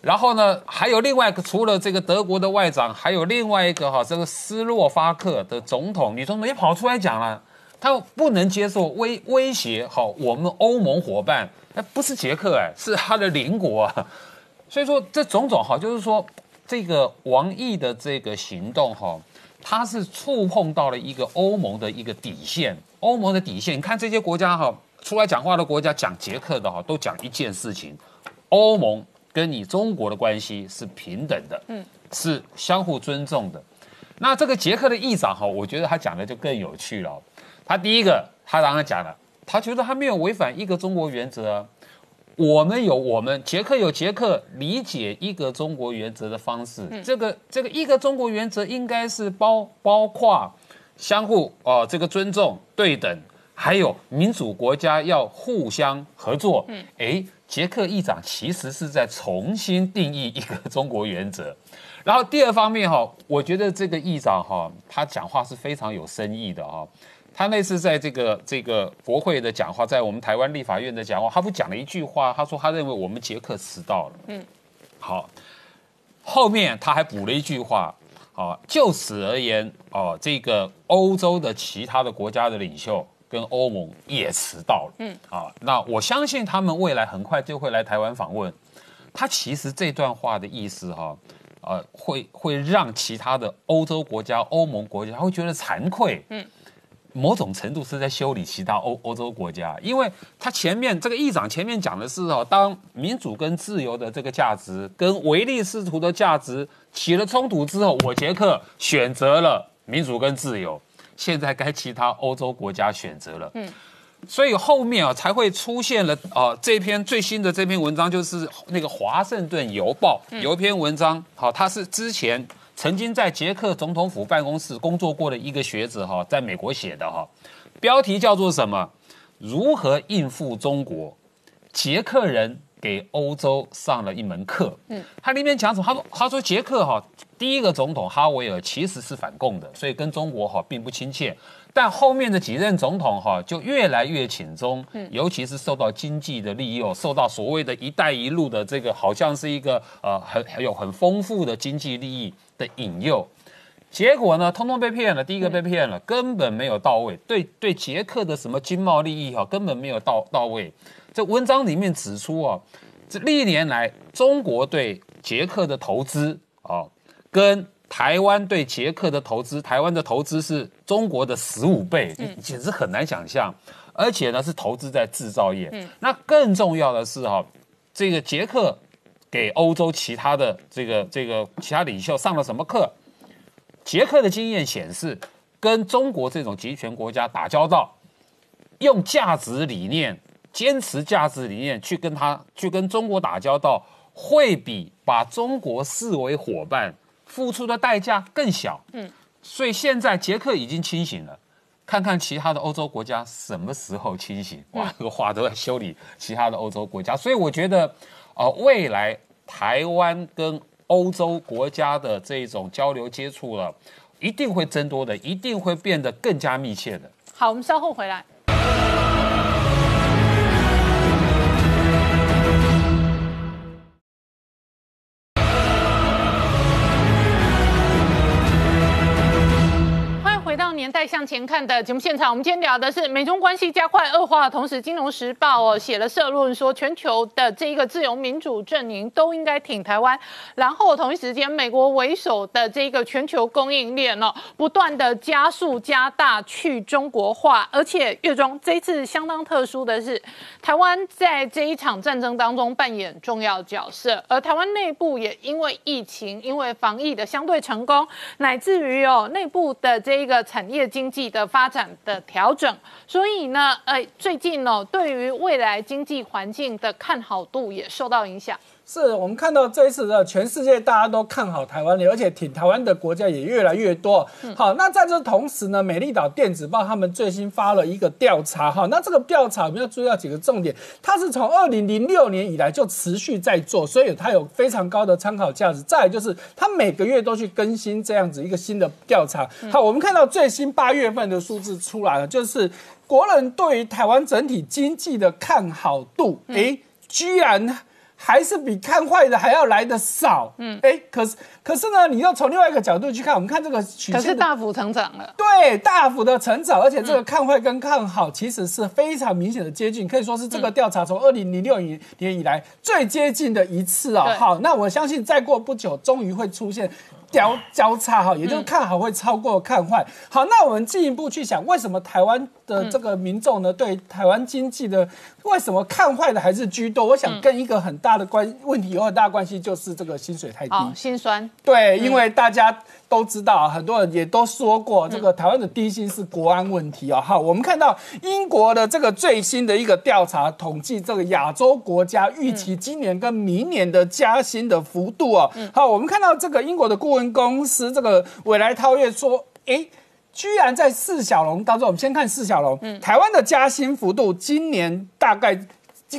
然后呢，还有另外一个，除了这个德国的外长，还有另外一个哈，这个斯洛伐克的总统，你总统也跑出来讲了，他不能接受威威胁，好，我们欧盟伙伴，那不是捷克哎，是他的邻国啊，所以说这种种哈，就是说这个王毅的这个行动哈，他是触碰到了一个欧盟的一个底线，欧盟的底线，你看这些国家哈，出来讲话的国家讲捷克的哈，都讲一件事情，欧盟。跟你中国的关系是平等的，嗯，是相互尊重的。那这个捷克的议长哈，我觉得他讲的就更有趣了。他第一个，他刚刚讲了，他觉得他没有违反一个中国原则。我们有我们捷克有捷克理解一个中国原则的方式。这个这个一个中国原则应该是包包括相互哦这个尊重对等，还有民主国家要互相合作。嗯，哎，捷克议长其实是在重新定义一个中国原则。然后第二方面哈，我觉得这个议长哈，他讲话是非常有深意的哈。他那次在这个这个国会的讲话，在我们台湾立法院的讲话，他不讲了一句话，他说他认为我们捷克迟到了。嗯，好，后面他还补了一句话，啊，就此而言，哦，这个欧洲的其他的国家的领袖跟欧盟也迟到了。嗯，啊，那我相信他们未来很快就会来台湾访问。他其实这段话的意思，哈。呃，会会让其他的欧洲国家、欧盟国家会觉得惭愧，嗯，某种程度是在修理其他欧欧洲国家，因为他前面这个议长前面讲的是哦，当民主跟自由的这个价值跟唯利是图的价值起了冲突之后，我捷克选择了民主跟自由，现在该其他欧洲国家选择了，嗯。所以后面啊才会出现了啊这篇最新的这篇文章就是那个《华盛顿邮报》有一篇文章，好，他是之前曾经在捷克总统府办公室工作过的一个学者哈，在美国写的哈，标题叫做什么？如何应付中国？捷克人给欧洲上了一门课。嗯，他里面讲什么？他说他说捷克哈第一个总统哈维尔其实是反共的，所以跟中国哈并不亲切。但后面的几任总统哈就越来越亲中，尤其是受到经济的利诱，受到所谓的一带一路的这个好像是一个呃很很有很丰富的经济利益的引诱，结果呢，通通被骗了。第一个被骗了，根本没有到位，对对捷克的什么经贸利益哈根本没有到到位。这文章里面指出啊，这历年来中国对捷克的投资啊跟台湾对捷克的投资，台湾的投资是中国的十五倍，简直很难想象。而且呢，是投资在制造业。那更重要的是哈，这个捷克给欧洲其他的这个这个其他领袖上了什么课？捷克的经验显示，跟中国这种集权国家打交道，用价值理念、坚持价值理念去跟他去跟中国打交道，会比把中国视为伙伴。付出的代价更小，嗯，所以现在捷克已经清醒了，看看其他的欧洲国家什么时候清醒？哇，这个话都在修理其他的欧洲国家，所以我觉得，呃，未来台湾跟欧洲国家的这种交流接触了，一定会增多的，一定会变得更加密切的。好，我们稍后回来。年代向前看的节目现场，我们今天聊的是美中关系加快恶化的同时，《金融时报》哦写了社论说，全球的这一个自由民主阵营都应该挺台湾。然后同一时间，美国为首的这个全球供应链哦，不断的加速加大去中国化，而且月中这一次相当特殊的是，台湾在这一场战争当中扮演重要角色，而台湾内部也因为疫情、因为防疫的相对成功，乃至于哦内部的这一个产业经济的发展的调整，所以呢，呃，最近呢，对于未来经济环境的看好度也受到影响。是我们看到这一次的全世界大家都看好台湾的，而且挺台湾的国家也越来越多。好，那在这同时呢，美丽岛电子报他们最新发了一个调查，哈，那这个调查我们要注意到几个重点，它是从二零零六年以来就持续在做，所以它有非常高的参考价值。再就是它每个月都去更新这样子一个新的调查。好，我们看到最新八月份的数字出来了，就是国人对于台湾整体经济的看好度，哎，居然。还是比看坏的还要来的少，嗯，哎，可是可是呢，你要从另外一个角度去看，我们看这个曲线，可是大幅成长了，对，大幅的成长，而且这个看坏跟看好其实是非常明显的接近，可以说是这个调查从二零零六年以来最接近的一次啊。好，那我相信再过不久，终于会出现交交叉哈，也就是看好会超过看坏。好，那我们进一步去想，为什么台湾？的这个民众呢，对台湾经济的为什么看坏的还是居多？我想跟一个很大的关问题有很大的关系，就是这个薪水太低。哦，心酸。对，因为大家都知道，很多人也都说过，这个台湾的低薪是国安问题哦。好，我们看到英国的这个最新的一个调查统计，这个亚洲国家预期今年跟明年的加薪的幅度哦。好，我们看到这个英国的顾问公司这个未来超越说，哎。居然在四小龙当中，我们先看四小龙，嗯。台湾的加薪幅度今年大概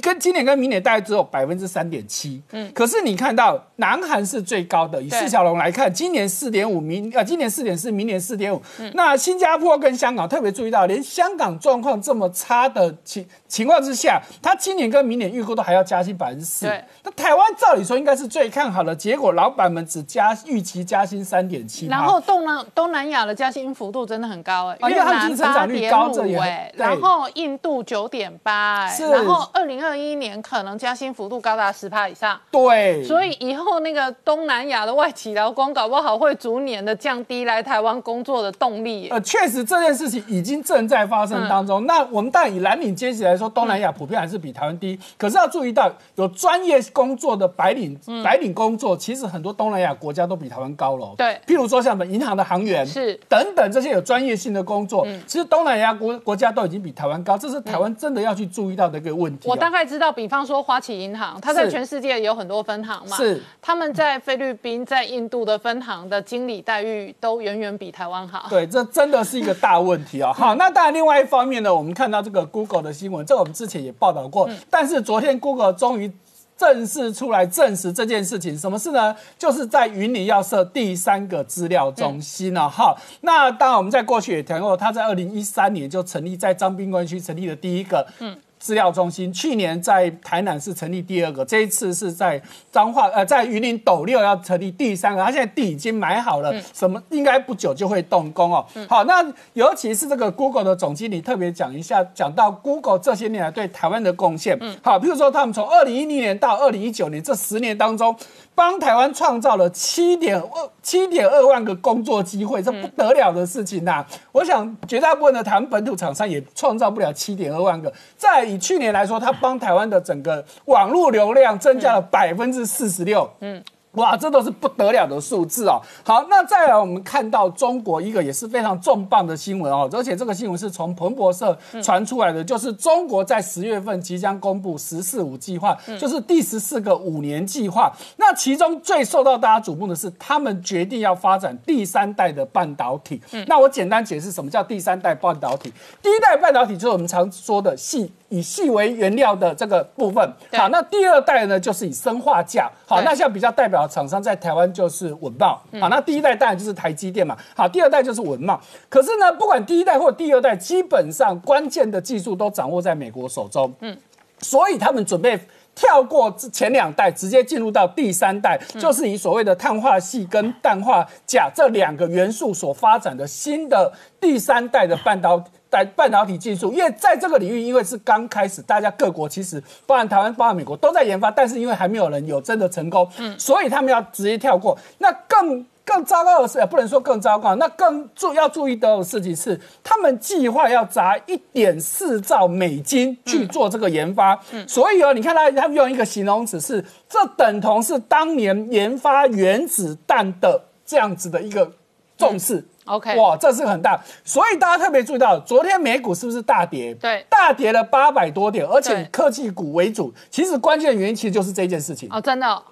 跟今年跟明年大概只有百分之三点七，嗯，可是你看到南韩是最高的，以对。四小龙来看，今年四点五，明呃今年四点四，明年四点五，那新加坡跟香港特别注意到，连香港状况这么差的情情况之下，它今年跟明年预估都还要加薪百分之四，那台湾照理说应该是最看好的，结果老板们只加预期加薪三点七，然后东南东南亚的加薪幅度真的很高哎、啊因为他们经成长率高这也然后印度九点八哎，是。然后二零二一年可能加薪幅度高达十趴以上。对，所以以后那个东南亚的外籍劳工，搞不好会逐年的降低来台湾工作的动力耶。呃，确实这件事情已经正在发生当中。那我们当然以蓝领阶级来说，东南亚普遍还是比台湾低。可是要注意到，有专业工作的白领，白领工作，其实很多东南亚国家都比台湾高了。对譬如说像我们银行的行员是等等这些有专业性的工作，其实东南亚国国家都已经比台湾高，这是台湾真的要去注意到的一个问题哦。我大概知道，比方说花旗银行，它在全世界有很多分行嘛，是他们在菲律宾、在印度的分行的经理待遇都远远比台湾好。对，这真的是一个大问题哦。好，那当然，另外一方面呢，我们看到这个 Google 的新闻，这个我们之前也报道过，但是昨天 Google 终于。正式出来证实这件事情，什么事呢？就是在云林要设第三个资料中心了、哈、那当然，我们在过去也谈过，他在二零一三年就成立在彰滨关区成立的第一个，嗯。资料中心去年在台南是成立第二个，这一次是在彰化呃在云林斗六要成立第三个，他现在地已经买好了，什么应该不久就会动工哦。好，那尤其是这个 Google 的总经理特别讲一下，讲到 Google 这些年来对台湾的贡献。嗯好，譬如说他们从二零一零年到二零一九年这十年当中，帮台湾创造了七点二七点二万个工作机会，这不得了的事情呐、我想绝大部分的台湾本土厂商也创造不了七点二万个。再以去年来说，它帮台湾的整个网络流量增加了百分之四十六。嗯。哇，这都是不得了的数字哦。好，那再来我们看到中国一个也是非常重磅的新闻哦，而且这个新闻是从彭博社传出来的，就是中国在十月份即将公布“十四五”计划，就是第十四个五年计划。那其中最受到大家瞩目的是，他们决定要发展第三代的半导体。那我简单解释什么叫第三代半导体。第一代半导体就是我们常说的细以细为原料的这个部分。好，那第二代呢，就是以生化镓。好，对那像比较代表的厂商在台湾就是稳茂。好，那第一代当然就是台积电嘛。好，第二代就是稳茂。可是呢，不管第一代或第二代，基本上关键的技术都掌握在美国手中。嗯，所以他们准备。跳过前两代，直接进入到第三代，就是以所谓的碳化系跟氮化钾这两个元素所发展的新的第三代的半导在半导体技术。因为在这个领域，因为是刚开始，大家各国其实包含台湾、包含美国都在研发，但是因为还没有人有真的成功，嗯所以他们要直接跳过。那更更糟糕的是，不能说更糟糕，那更注要注意到的事情是，他们计划要砸一点四兆美金去做这个研发。嗯所以哦，你看他他们用一个形容词是，这等同是当年研发原子弹的这样子的一个重视。OK 哇，这是很大，所以大家特别注意到，昨天美股是不是大跌？对大跌了八百多点，而且以科技股为主。其实关键的原因其实就是这件事情。哦，真的哦、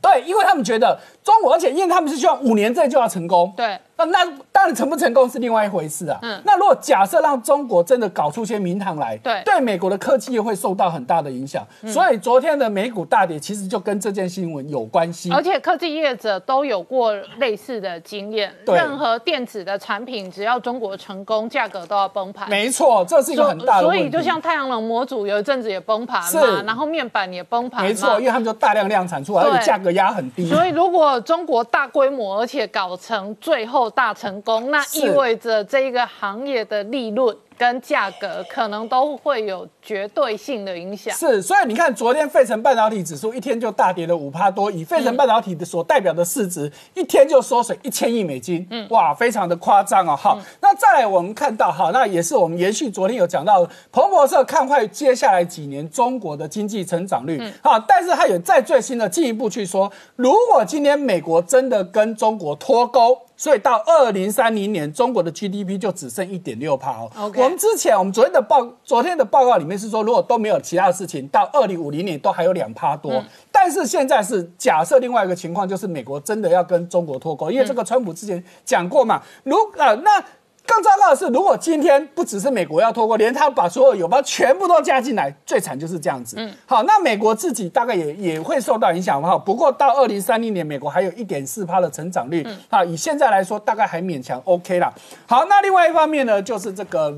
对，因为他们觉得中国，而且因为他们是希望五年之内就要成功。对，那那当然成不成功是另外一回事啊。嗯那如果假设让中国真的搞出些名堂来，对对美国的科技业会受到很大的影响。所以昨天的美股大跌，其实就跟这件新闻有关系。而且科技业者都有过类似的经验，对任何电子的产品，只要中国成功，价格都要崩盘。没错，这是一个很大的。所以就像太阳能模组有一阵子也崩盘是嘛，然后面板也崩盘嘛，没错，因为他们就大量量产出来，而且对价格压很低。所以如果中国大规模而且搞成最后大成功，那意味着这一个行业的利润。跟价格可能都会有绝对性的影响。是，所以你看，昨天费城半导体指数一天就大跌了五趴多，以费城半导体的所代表的市值，一天就缩水一千亿美金。嗯，哇，非常的夸张哦。好，那再来我们看到，好，那也是我们延续昨天有讲到，彭博社看坏接下来几年中国的经济成长率。好，但是他有在最新的进一步去说，如果今天美国真的跟中国脱钩。所以到二零三零年，中国的 GDP 就只剩一点六帕哦。我们之前，我们昨天的报，昨天的报告里面是说，如果都没有其他的事情，到二零五零年都还有两帕多。但是现在是假设另外一个情况，就是美国真的要跟中国脱钩，因为这个川普之前讲过嘛，如啊那。更糟糕的是，如果今天不只是美国要脱钩，连他把所有友邦全部都加进来，最惨就是这样子。嗯，好，那美国自己大概也也会受到影响哈。不过到二零三零年，美国还有一点四趴的成长率，啊，以现在来说，大概还勉强 OK 啦。好，那另外一方面呢，就是这个。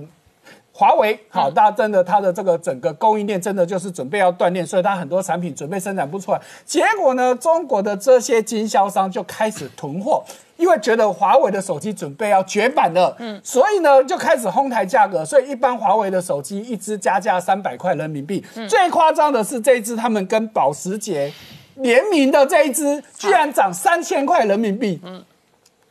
华为好，大家真的它的这个整个供应链真的就是准备要断裂，所以它很多产品准备生产不出来。结果呢，中国的这些经销商就开始囤货，因为觉得华为的手机准备要绝版了，嗯，所以呢就开始哄抬价格。所以一般华为的手机一支加价三百块人民币。最夸张的是这一支他们跟保时捷联名的这一支，居然涨三千块人民币。嗯。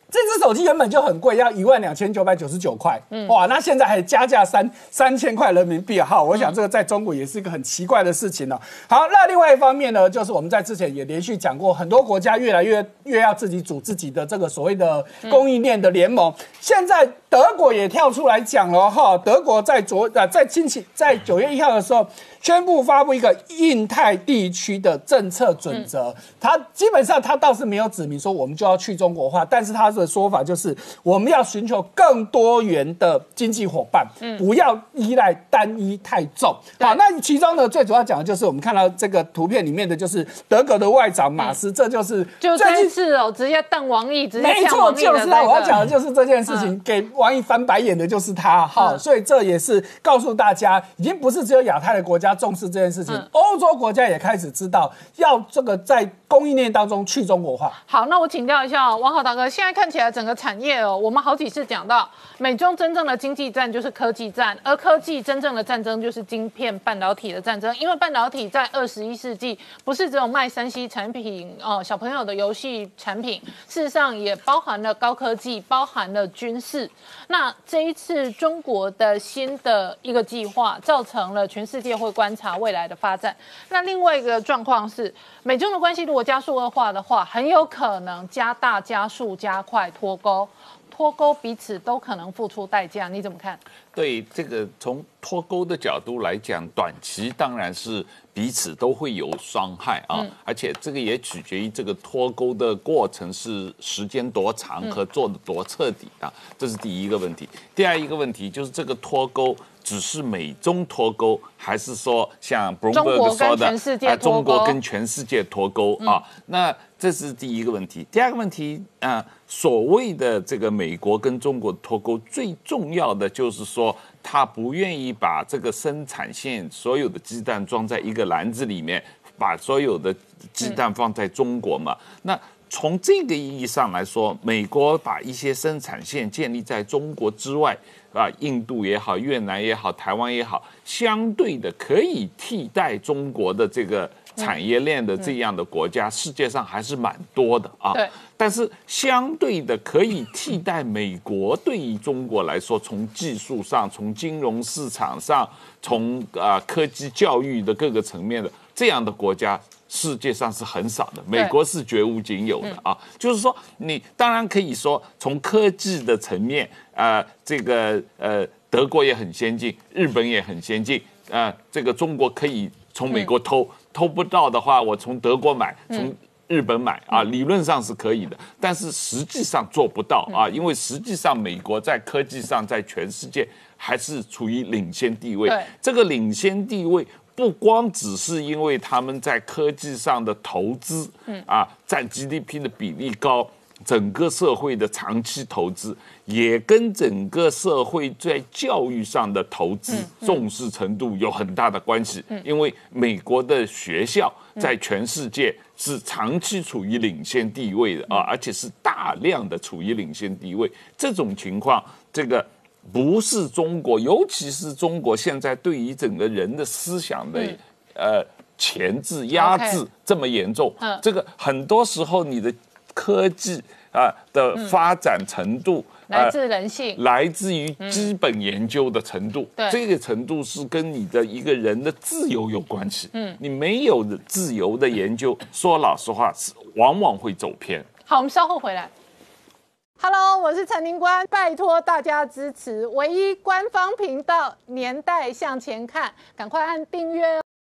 这只手机原本就很贵，要一万两千九百九十九块，哇，那现在还加价三三千块人民币哈，我想这个在中国也是一个很奇怪的事情呢。好，那另外一方面呢，就是我们在之前也连续讲过，很多国家越来越越要自己组自己的这个所谓的供应链的联盟，现在德国也跳出来讲了哈，德国在昨呃在近期在九月一号的时候。宣布发布一个印太地区的政策准则，他基本上他倒是没有指明说我们就要去中国化，但是他的说法就是我们要寻求更多元的经济伙伴，不要依赖单一太重。好，那其中呢最主要讲的就是我们看到这个图片里面的就是德国的外长马斯，这就是就这次哦，直接瞪王毅，直接没错，就是他。我要讲的就是这件事情，给王毅翻白眼的就是他。哈，所以这也是告诉大家，已经不是只有亚太的国家。重视这件事情，欧洲国家也开始知道要这个在供应链当中去中国化。好，那我请教一下王浩大哥，现在看起来整个产业哦，我们好几次讲到美中真正的经济战就是科技战，而科技真正的战争就是晶片半导体的战争。因为半导体在二十一世纪不是只有卖三 C 产品哦，小朋友的游戏产品，事实上也包含了高科技，包含了军事。那这一次中国的新的一个计划，造成了全世界会。观察未来的发展。那另外一个状况是，美中的关系如如果加速恶化的话，很有可能加大、加速、加快脱钩。脱钩彼此都可能付出代价，你怎么看？对这个从脱钩的角度来讲，短期当然是彼此都会有伤害啊，而且这个也取决于这个脱钩的过程是时间多长和做的多彻底啊，这是第一个问题。第二一个问题就是这个脱钩。只是美中脱钩，还是说像 Bloomberg 说的，啊，中国跟全世界脱钩啊？那这是第一个问题。第二个问题啊，所谓的这个美国跟中国脱钩，最重要的就是说，他不愿意把这个生产线所有的鸡蛋装在一个篮子里面，把所有的鸡蛋放在中国嘛？那从这个意义上来说，美国把一些生产线建立在中国之外。啊，印度也好，越南也好，台湾也好，相对的可以替代中国的这个产业链的这样的国家，世界上还是蛮多的啊。对。但是相对的，可以替代美国，对于中国来说，从技术上、从金融市场上、从啊科技教育的各个层面的这样的国家。世界上是很少的，美国是绝无仅有的啊！就是说，你当然可以说从科技的层面，呃，这个呃，德国也很先进，日本也很先进，呃，这个中国可以从美国偷，偷不到的话，我从德国买，从日本买啊，理论上是可以的，但是实际上做不到啊，因为实际上美国在科技上在全世界还是处于领先地位，这个领先地位。不光只是因为他们在科技上的投资，嗯。啊，占 GDP 的比例高，整个社会的长期投资，也跟整个社会在教育上的投资重视程度有很大的关系。因为美国的学校在全世界是长期处于领先地位的啊，而且是大量的处于领先地位。这种情况，这个不是中国，尤其是中国现在对于整个人的思想的呃钳制、压制这么严重嗯，这个很多时候你的科技啊的发展程度。来自人性。来自于基本研究的程度，对这个程度是跟你的一个人的自由有关系。嗯，你没有的自由的研究，说老实话是往往会走偏。好，我们稍后回来。Hello，我是陈宁官，拜托大家支持唯一官方频道《年代向前看》，赶快按订阅哦。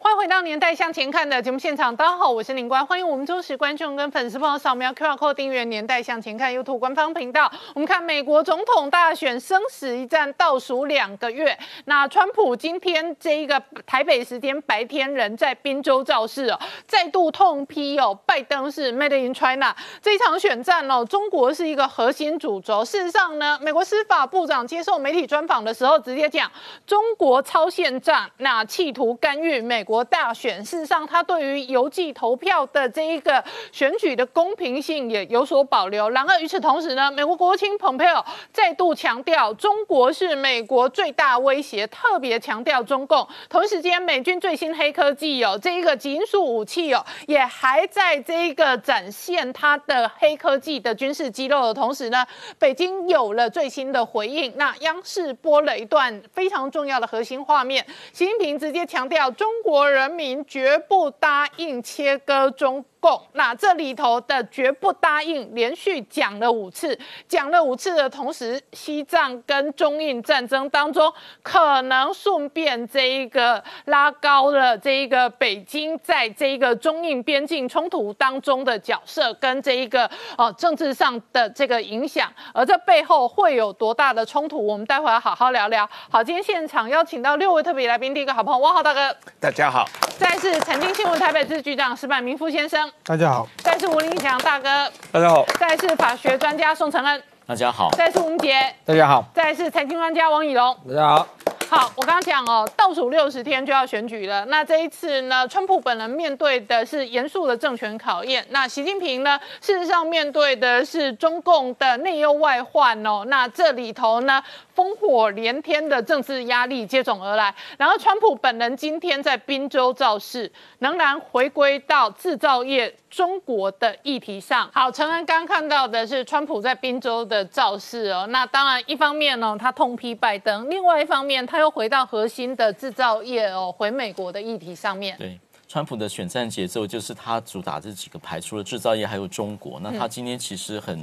欢迎回到《年代向前看》的节目现场，大家好，我是林官，欢迎我们忠实观众跟粉丝朋友扫描 QR code 订阅《年代向前看》YouTube 官方频道。我们看美国总统大选生死一战倒数两个月，那川普今天这一个台北时间白天人在宾州造势哦，再度痛批哦，拜登是 Made in China 这一场选战哦，中国是一个核心主轴。事实上呢，美国司法部长接受媒体专访的时候直接讲，中国超限战，那企图干预美国大选。事实上，他对于邮寄投票的这一个选举的公平性也有所保留。然而与此同时呢，美国国务卿蓬佩奥再度强调，中国是美国最大威胁，特别强调中共。同时间，美军最新黑科技哦，这一个极音速武器哦，也还在这一个展现它的黑科技的军事肌肉的同时呢，北京有了最新的回应。那央视播了一段非常重要的核心画面，习近平直接强调，中国人民绝不答应切割中共。那这里头的绝不答应，连续讲了五次，讲了五次的同时，西藏跟中印战争当中，可能顺便这一个拉高了这一个北京在这一个中印边境冲突当中的角色，跟这一个呃政治上的这个影响，而这背后会有多大的冲突，我们待会要好好聊聊。好，今天现场邀请到六位特别来宾，第一个好朋友汪浩大哥，大家好，再来是财经新闻台北支局长石柏明夫先生，大家好，再是吴林祥大哥，大家好，再是法学专家宋承恩，大家好，再是吴杰，大家好，再是财经专家王以龙。大家好。好，我刚刚讲哦，倒数六十天就要选举了。那这一次呢，川普本人面对的是严肃的政权考验。那习近平呢，事实上面对的是中共的内忧外患哦。那这里头呢，烽火连天的政治压力接踵而来。然后，川普本人今天在宾州造势，仍然回归到制造业中国的议题上。好，陈恩刚看到的是川普在宾州的造势哦。那当然，一方面呢，他痛批拜登；另外一方面，他又回到核心的制造业哦，回美国的议题上面。对。川普的选战节奏就是他主打这几个牌，除了制造业还有中国。那他今天其实很，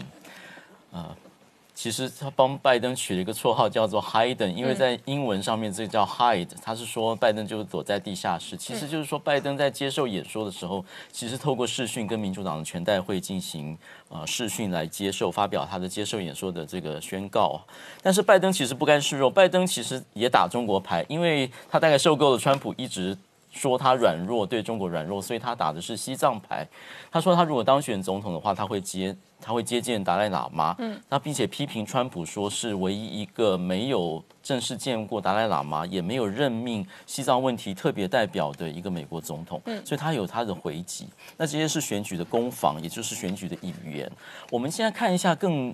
呃，其实他帮拜登取了一个绰号叫做 Hiden，因为在英文上面这叫 hide，他是说拜登就是躲在地下室，其实就是说拜登在接受演说的时候，其实透过视讯跟民主党的全代会进行呃视讯来接受发表他的接受演说的这个宣告啊。但是拜登其实不甘示弱，拜登其实也打中国牌，因为他大概受够了川普一直。说他软弱，对中国软弱，所以他打的是西藏牌。他说他如果当选总统的话，他会接他会接见达赖喇嘛。嗯，那并且批评川普说是唯一一个没有正式见过达赖喇嘛，也没有任命西藏问题特别代表的一个美国总统。嗯，所以他有他的回击。那这些是选举的攻防，也就是选举的语言。我们现在看一下更。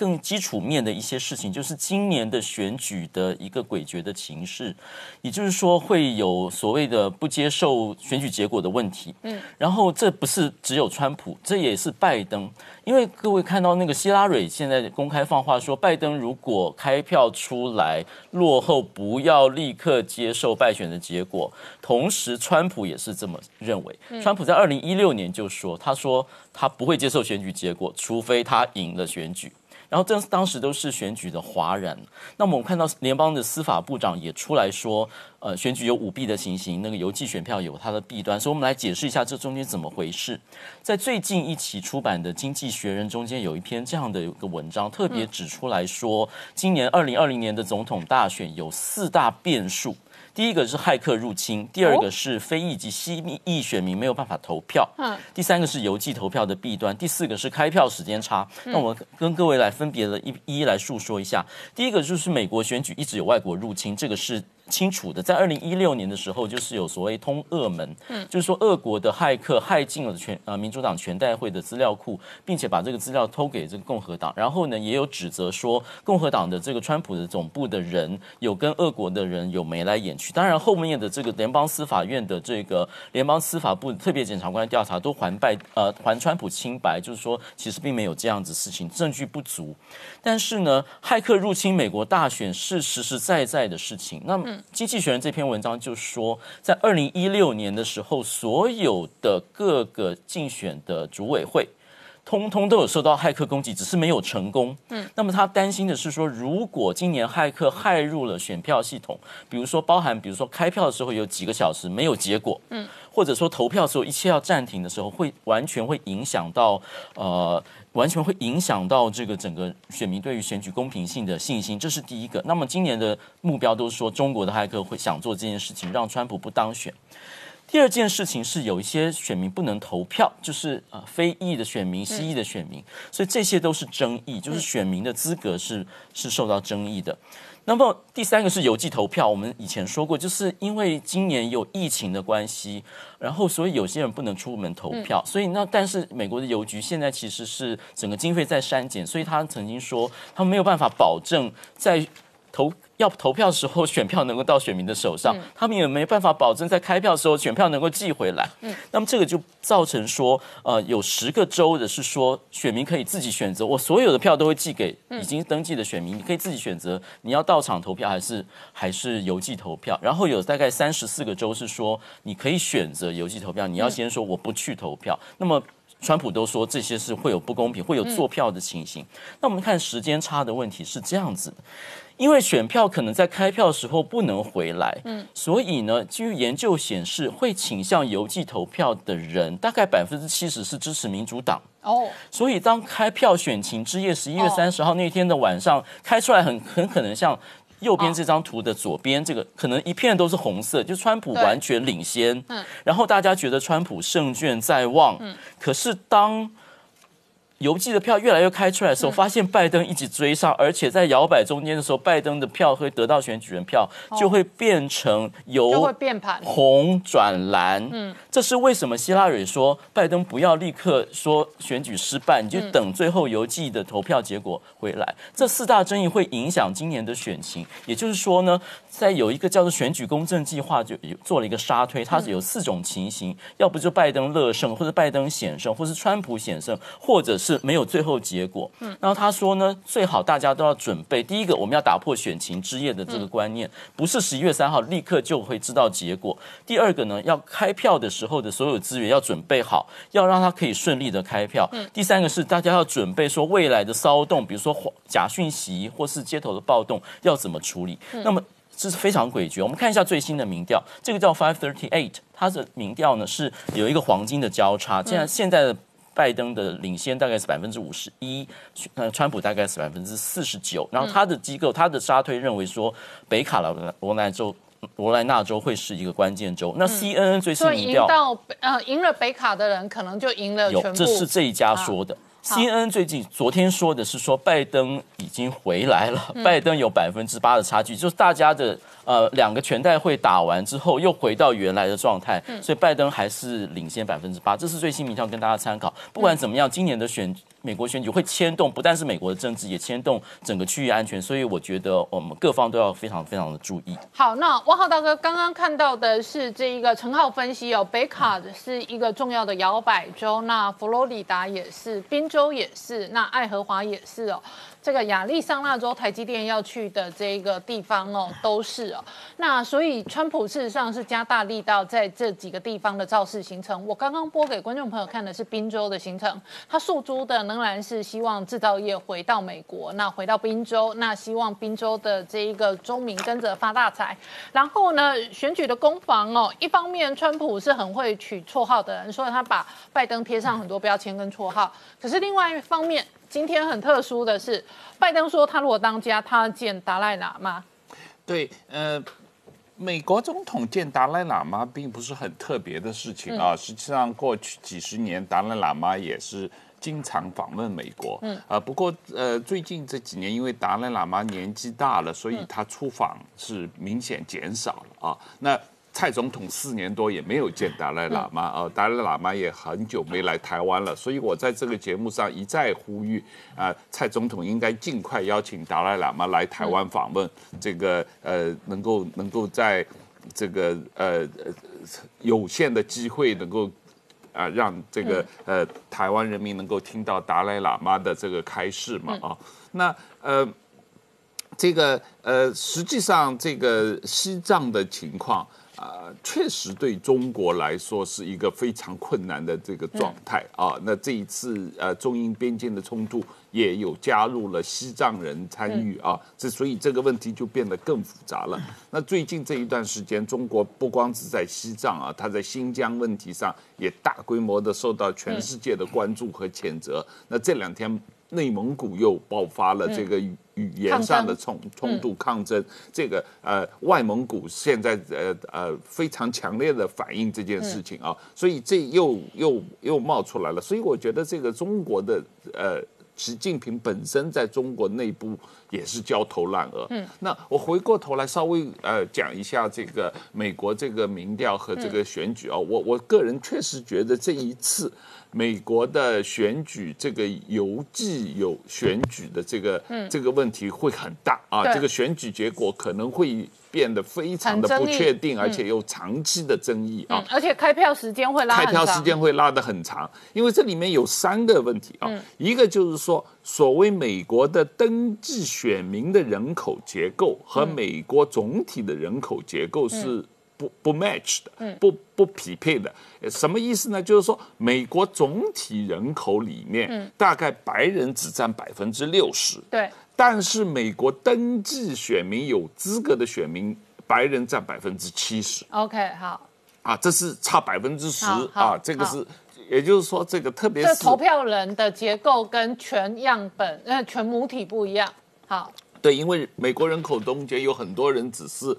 更基础面的一些事情，就是今年的选举的一个诡谲的情势，也就是说会有所谓的不接受选举结果的问题。嗯，然后这不是只有川普，这也是拜登，因为各位看到那个希拉蕊现在公开放话说，拜登如果开票出来落后，不要立刻接受败选的结果。同时，川普也是这么认为。川普在二零一六年就说，他说他不会接受选举结果，除非他赢了选举。然后这当时都是选举的哗然。那么我们看到联邦的司法部长也出来说，呃，选举有舞弊的情形，那个邮寄选票有它的弊端，所以我们来解释一下这中间怎么回事。在最近一期出版的《经济学人》中间有一篇这样的一个文章，特别指出来说，今年二零二零年的总统大选有四大变数。第一个是骇客入侵，第二个是非裔及西裔选民没有办法投票，嗯第三个是邮寄投票的弊端，第四个是开票时间差。那我跟各位来分别的一一一来述说一下。第一个就是美国选举一直有外国入侵，这个是清楚的。在二零一六年的时候，就是有所谓通俄门，嗯就是说俄国的骇客害进了全呃民主党全代会的资料库，并且把这个资料偷给这个共和党。然后呢，也有指责说共和党的这个川普的总部的人有跟俄国的人有眉来眼去。当然，后面的这个联邦司法院的这个联邦司法部特别检察官调查都还败呃还川普清白，就是说其实并没有这样子事情，证据不足。但是呢，骇客入侵美国大选是实实在在的事情。那么，《经济学人》这篇文章就说，在二零一六年的时候，所有的各个竞选的组委会。通通都有受到骇客攻击，只是没有成功。嗯，那么他担心的是说，如果今年骇客骇入了选票系统，比如说包含，比如说开票的时候有几个小时没有结果，嗯，或者说投票的时候一切要暂停的时候，会完全会影响到呃，完全会影响到这个整个选民对于选举公平性的信心，这是第一个。那么今年的目标都是说，中国的骇客会想做这件事情，让川普不当选。第二件事情是有一些选民不能投票，就是呃非裔的选民、西裔的选民，所以这些都是争议，就是选民的资格是是受到争议的。那么第三个是邮寄投票，我们以前说过，就是因为今年有疫情的关系，然后所以有些人不能出门投票，所以那但是美国的邮局现在其实是整个经费在删减，所以他曾经说他们没有办法保证在投要投票的时候选票能够到选民的手上，他们也没办法保证在开票的时候选票能够寄回来。嗯，那么这个就造成说，呃，有十个州的是说选民可以自己选择，我所有的票都会寄给已经登记的选民，你可以自己选择你要到场投票还是还是邮寄投票。然后有大概三十四个州是说你可以选择邮寄投票，你要先说我不去投票。那么川普都说这些是会有不公平，会有坐票的情形。那我们看时间差的问题是这样子的。因为选票可能在开票的时候不能回来，嗯，所以呢，据研究显示，会倾向邮寄投票的人，大概百分之七十是支持民主党。哦，所以当开票选情之夜十一月三十号那天的晚上开出来很，很可能像右边这张图的左边这个，可能一片都是红色，就川普完全领先。嗯然后大家觉得川普胜券在望。嗯可是当邮寄的票越来越开出来的嗯时候，发现拜登一直追上，而且在摇摆中间的时候，拜登的票会得到选举人票，就会变成由。红转蓝，嗯，这是为什么希拉蕊说拜登不要立刻说选举失败，你就等最后邮寄的投票结果回来。这四大争议会影响今年的选情，也就是说呢，在有一个叫做选举公正计划就有做了一个沙推，它是有四种情形，要不就拜登乐胜，或者拜登险胜，或是川普险胜，或者是没有最后结果。嗯，然后他说呢，最好大家都要准备，第一个我们要打破选情之夜的这个观念，不是十一月三号立刻就会知道结果。第二个呢，要开票的时候的所有资源要准备好，要让它可以顺利的开票。第三个是大家要准备说未来的骚动，比如说假讯息或是街头的暴动要怎么处理。那么这是非常诡谲。我们看一下最新的民调，这个叫 Five Thirty Eight，它的民调呢是有一个黄金的交叉。现在现在的拜登的领先大概是百分之五十一，呃，川普大概是百分之四十九。然后他的机构，他的沙推认为说北卡罗来州。罗来纳州会是一个关键州。那 CNN 最新所以赢民调到呃赢了北卡的人，可能就赢了有全，部。这是这一家说的。好。CNN 最近昨天说的是说拜登已经回来了，嗯。拜登有百分之八的差距，就是大家的呃两个全代会打完之后又回到原来的状态，嗯。所以拜登还是领先百分之八，这是最新民调跟大家参考。不管怎么样，今年的选美国选举会牵动不但是美国的政治，也牵动整个区域安全，所以我觉得我们各方都要非常非常的注意。好，那汪浩大哥刚刚看到的是这一个陈浩分析哦，北卡是一个重要的摇摆州，那佛罗里达也是，宾州也是，那爱荷华也是哦。这个亚利桑那州台积电要去的这个地方哦，都是哦。那所以川普事实上是加大力道在这几个地方的造势行程。我刚刚播给观众朋友看的是宾州的行程，他诉诸的仍然是希望制造业回到美国，那回到宾州，那希望宾州的这一个州民跟着发大财。然后呢，选举的攻防哦，一方面川普是很会取绰号的人，所以他把拜登贴上很多标签跟绰号。可是另外一方面，今天很特殊的是，拜登说他如果当家，他要见达赖喇嘛。对，呃，美国总统见达赖喇嘛并不是很特别的事情啊。实际上，过去几十年，达赖喇嘛也是经常访问美国。嗯，啊，不过呃，最近这几年，因为达赖喇嘛年纪大了，所以他出访是明显减少了啊。那蔡总统四年多也没有见达赖喇嘛啊，达赖喇嘛也很久没来台湾了，所以我在这个节目上一再呼吁啊，蔡总统应该尽快邀请达赖喇嘛来台湾访问，这个呃，能够能够在这个呃呃有限的机会能够啊，让这个呃台湾人民能够听到达赖喇嘛的这个开示嘛啊，那呃。这个呃，实际上这个西藏的情况啊、确实对中国来说是一个非常困难的这个状态啊。那这一次呃，中英边境的冲突也有加入了西藏人参与啊，这所以这个问题就变得更复杂了。那最近这一段时间，中国不光是在西藏啊，它在新疆问题上也大规模的受到全世界的关注和谴责。那这两天。内蒙古又爆发了这个语语言上的冲冲突抗争，这个呃外蒙古现在呃呃非常强烈的反映这件事情啊，所以这又又又冒出来了，所以我觉得这个中国的呃习近平本身在中国内部也是焦头烂额。嗯，那我回过头来稍微呃讲一下这个美国这个民调和这个选举啊，我我个人确实觉得这一次。美国的选举，这个邮寄有选举的这个这个问题会很大啊，对。这个选举结果可能会变得非常的不确定，而且有长期的争议啊。嗯。，而且开票时间会拉。开票时间会拉得很长，因为这里面有三个问题啊，嗯。一个就是说，所谓美国的登记选民的人口结构和嗯。美国总体的人口结构是不不 match 的，不不匹配的。呃什么意思呢？就是说，美国总体人口里面，大概白人只占百分之六十，对，但是美国登记选民有资格的选民，白人占百分之七十。OK，好，啊，这是差百分之十啊，这个是，也就是说，这个特别是投票人的结构跟全样本呃全母体不一样。好，对，因为美国人口中间有很多人只是，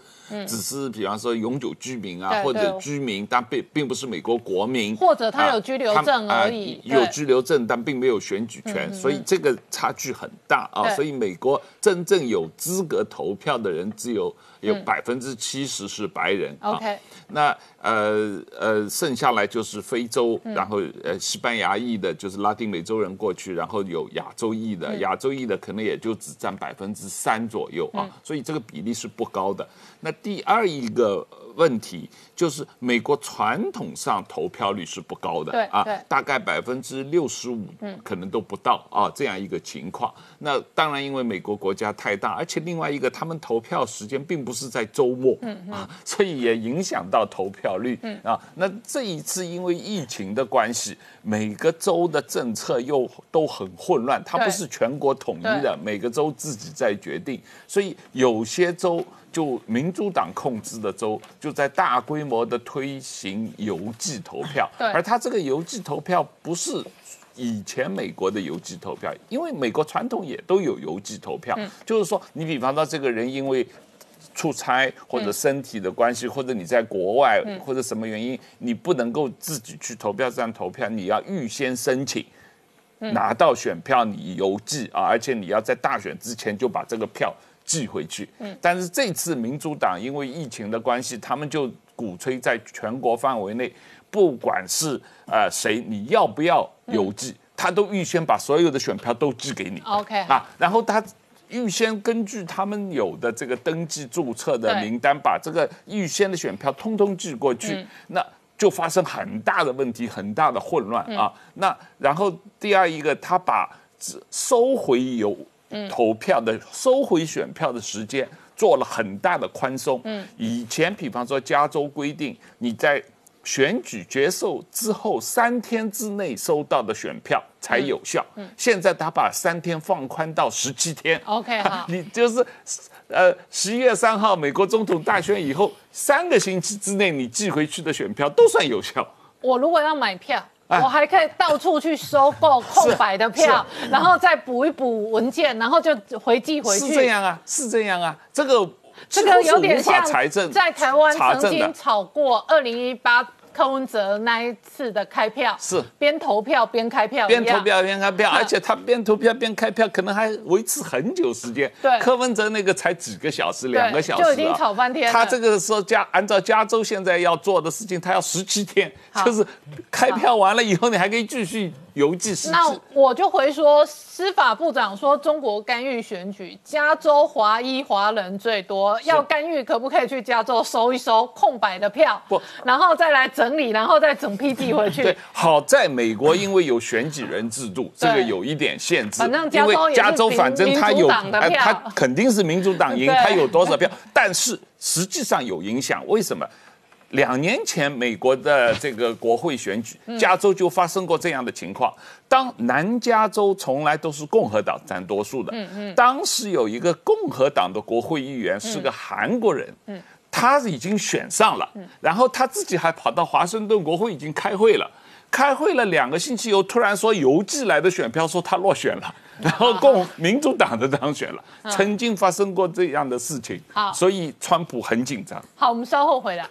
只是比方说永久居民啊，或者居民，但并并不是美国国民，或者他啊有居留他证啊而已有对居留证，但并没有选举权，所以这个差距很大啊。所以美国真正有资格投票的人只有有嗯。百分之七十是白人。啊。OK 那呃呃，剩下来就是非洲，嗯。然后呃西班牙裔的，就是拉丁美洲人过去，然后有亚洲裔嗯。的，亚洲裔的可能也就只占百分之三左右啊，嗯。所以这个比例是不高的。那第二一个问题就是美国传统上投票率是不高的对啊对，大概百分之六十五可能都不到啊这样一个情况。那当然，因为美国国家太大，而且另外一个他们投票时间并不是在周末啊，所以也影响到投票率啊。那这一次因为疫情的关系，每个州的政策又都很混乱，它不是全国统一的，每个州自己在决定，所以有些州。就民主党控制的州，就在大规模的推行邮寄投票，对。而他这个邮寄投票不是以前美国的邮寄投票，因为美国传统也都有邮寄投票，就是说，你比方说这个人因为出差或者身体的关系，或者你在国外，或者什么原因，你不能够自己去投票站投票，你要预先申请。拿到选票你邮寄啊，而且你要在大选之前就把这个票寄回去。但是这次民主党因为疫情的关系，他们就鼓吹在全国范围内，不管是呃谁，你要不要邮寄，他都预先把所有的选票都寄给你。OK 啊，然后他预先根据他们有的这个登记注册的名单，把这个预先的选票通通寄过去，那就发生很大的问题，很大的混乱啊。那然后第二一个，他把只收回邮投票的、收回选票的时间做了很大的宽松。嗯，以前比方说加州规定你在选举结束之后三天之内收到的选票才有效。嗯，现在他把三天放宽到十七天。OK，好你就是呃十一月三号美国总统大选以后三个星期之内你寄回去的选票都算有效。我如果要买票。哎我还可以到处去收购 空白的票，然后再补一补文件，然后就回寄回去。是这样啊，是这样啊。这个这个有点像财政在台湾曾经炒过二零一八柯文哲那一次的开票，是。边投票边开票边，投票边开票，嗯。而且他边投票边开票，可能还维持很久时间。对。柯文哲那个才几个小时，两个小时、啊，就已经吵翻天了。他这个时候加按照加州现在要做的事情，他要十七天，就是开票完了以后，你还可以继续邮寄实那。我就回说，司法部长说中国干预选举，加州华裔华人最多，要干预可不可以去加州收一收空白的票，不然后再来整理，然后再整批寄回去 对。，好在美国因为有选举人制度，这个有一点限制。反正加因为加州反正他有，他肯定是民主党赢，他有多少票，但是实际上有影响。为什么？两年前美国的这个国会选举，嗯。加州就发生过这样的情况。当南加州从来都是共和党占多数的，嗯当时有一个共和党的国会议员是个韩国人，嗯。他已经选上了，然后他自己还跑到华盛顿国会已经开会了。开会了两个星期以后，突然说邮寄来的选票说他落选了，然后共民主党的当选了，曾经发生过这样的事情好，所以川普很紧张。好，我们稍后回来。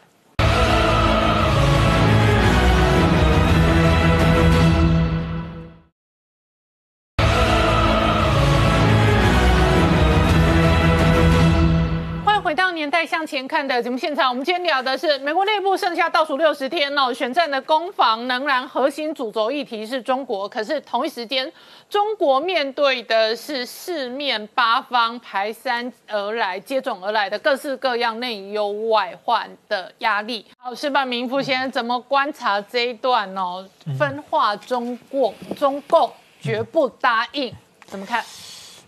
回到《年代向前看》的节目现场。我们今天聊的是美国内部剩下倒数六十天哦，选战的攻防仍然核心主轴议题是中国。可是同一时间，中国面对的是四面八方排山而来、接踵而来的各式各样内忧外患的压力。好，石板明夫先生怎么观察这一段哦？分化中共，中共绝不答应，怎么看？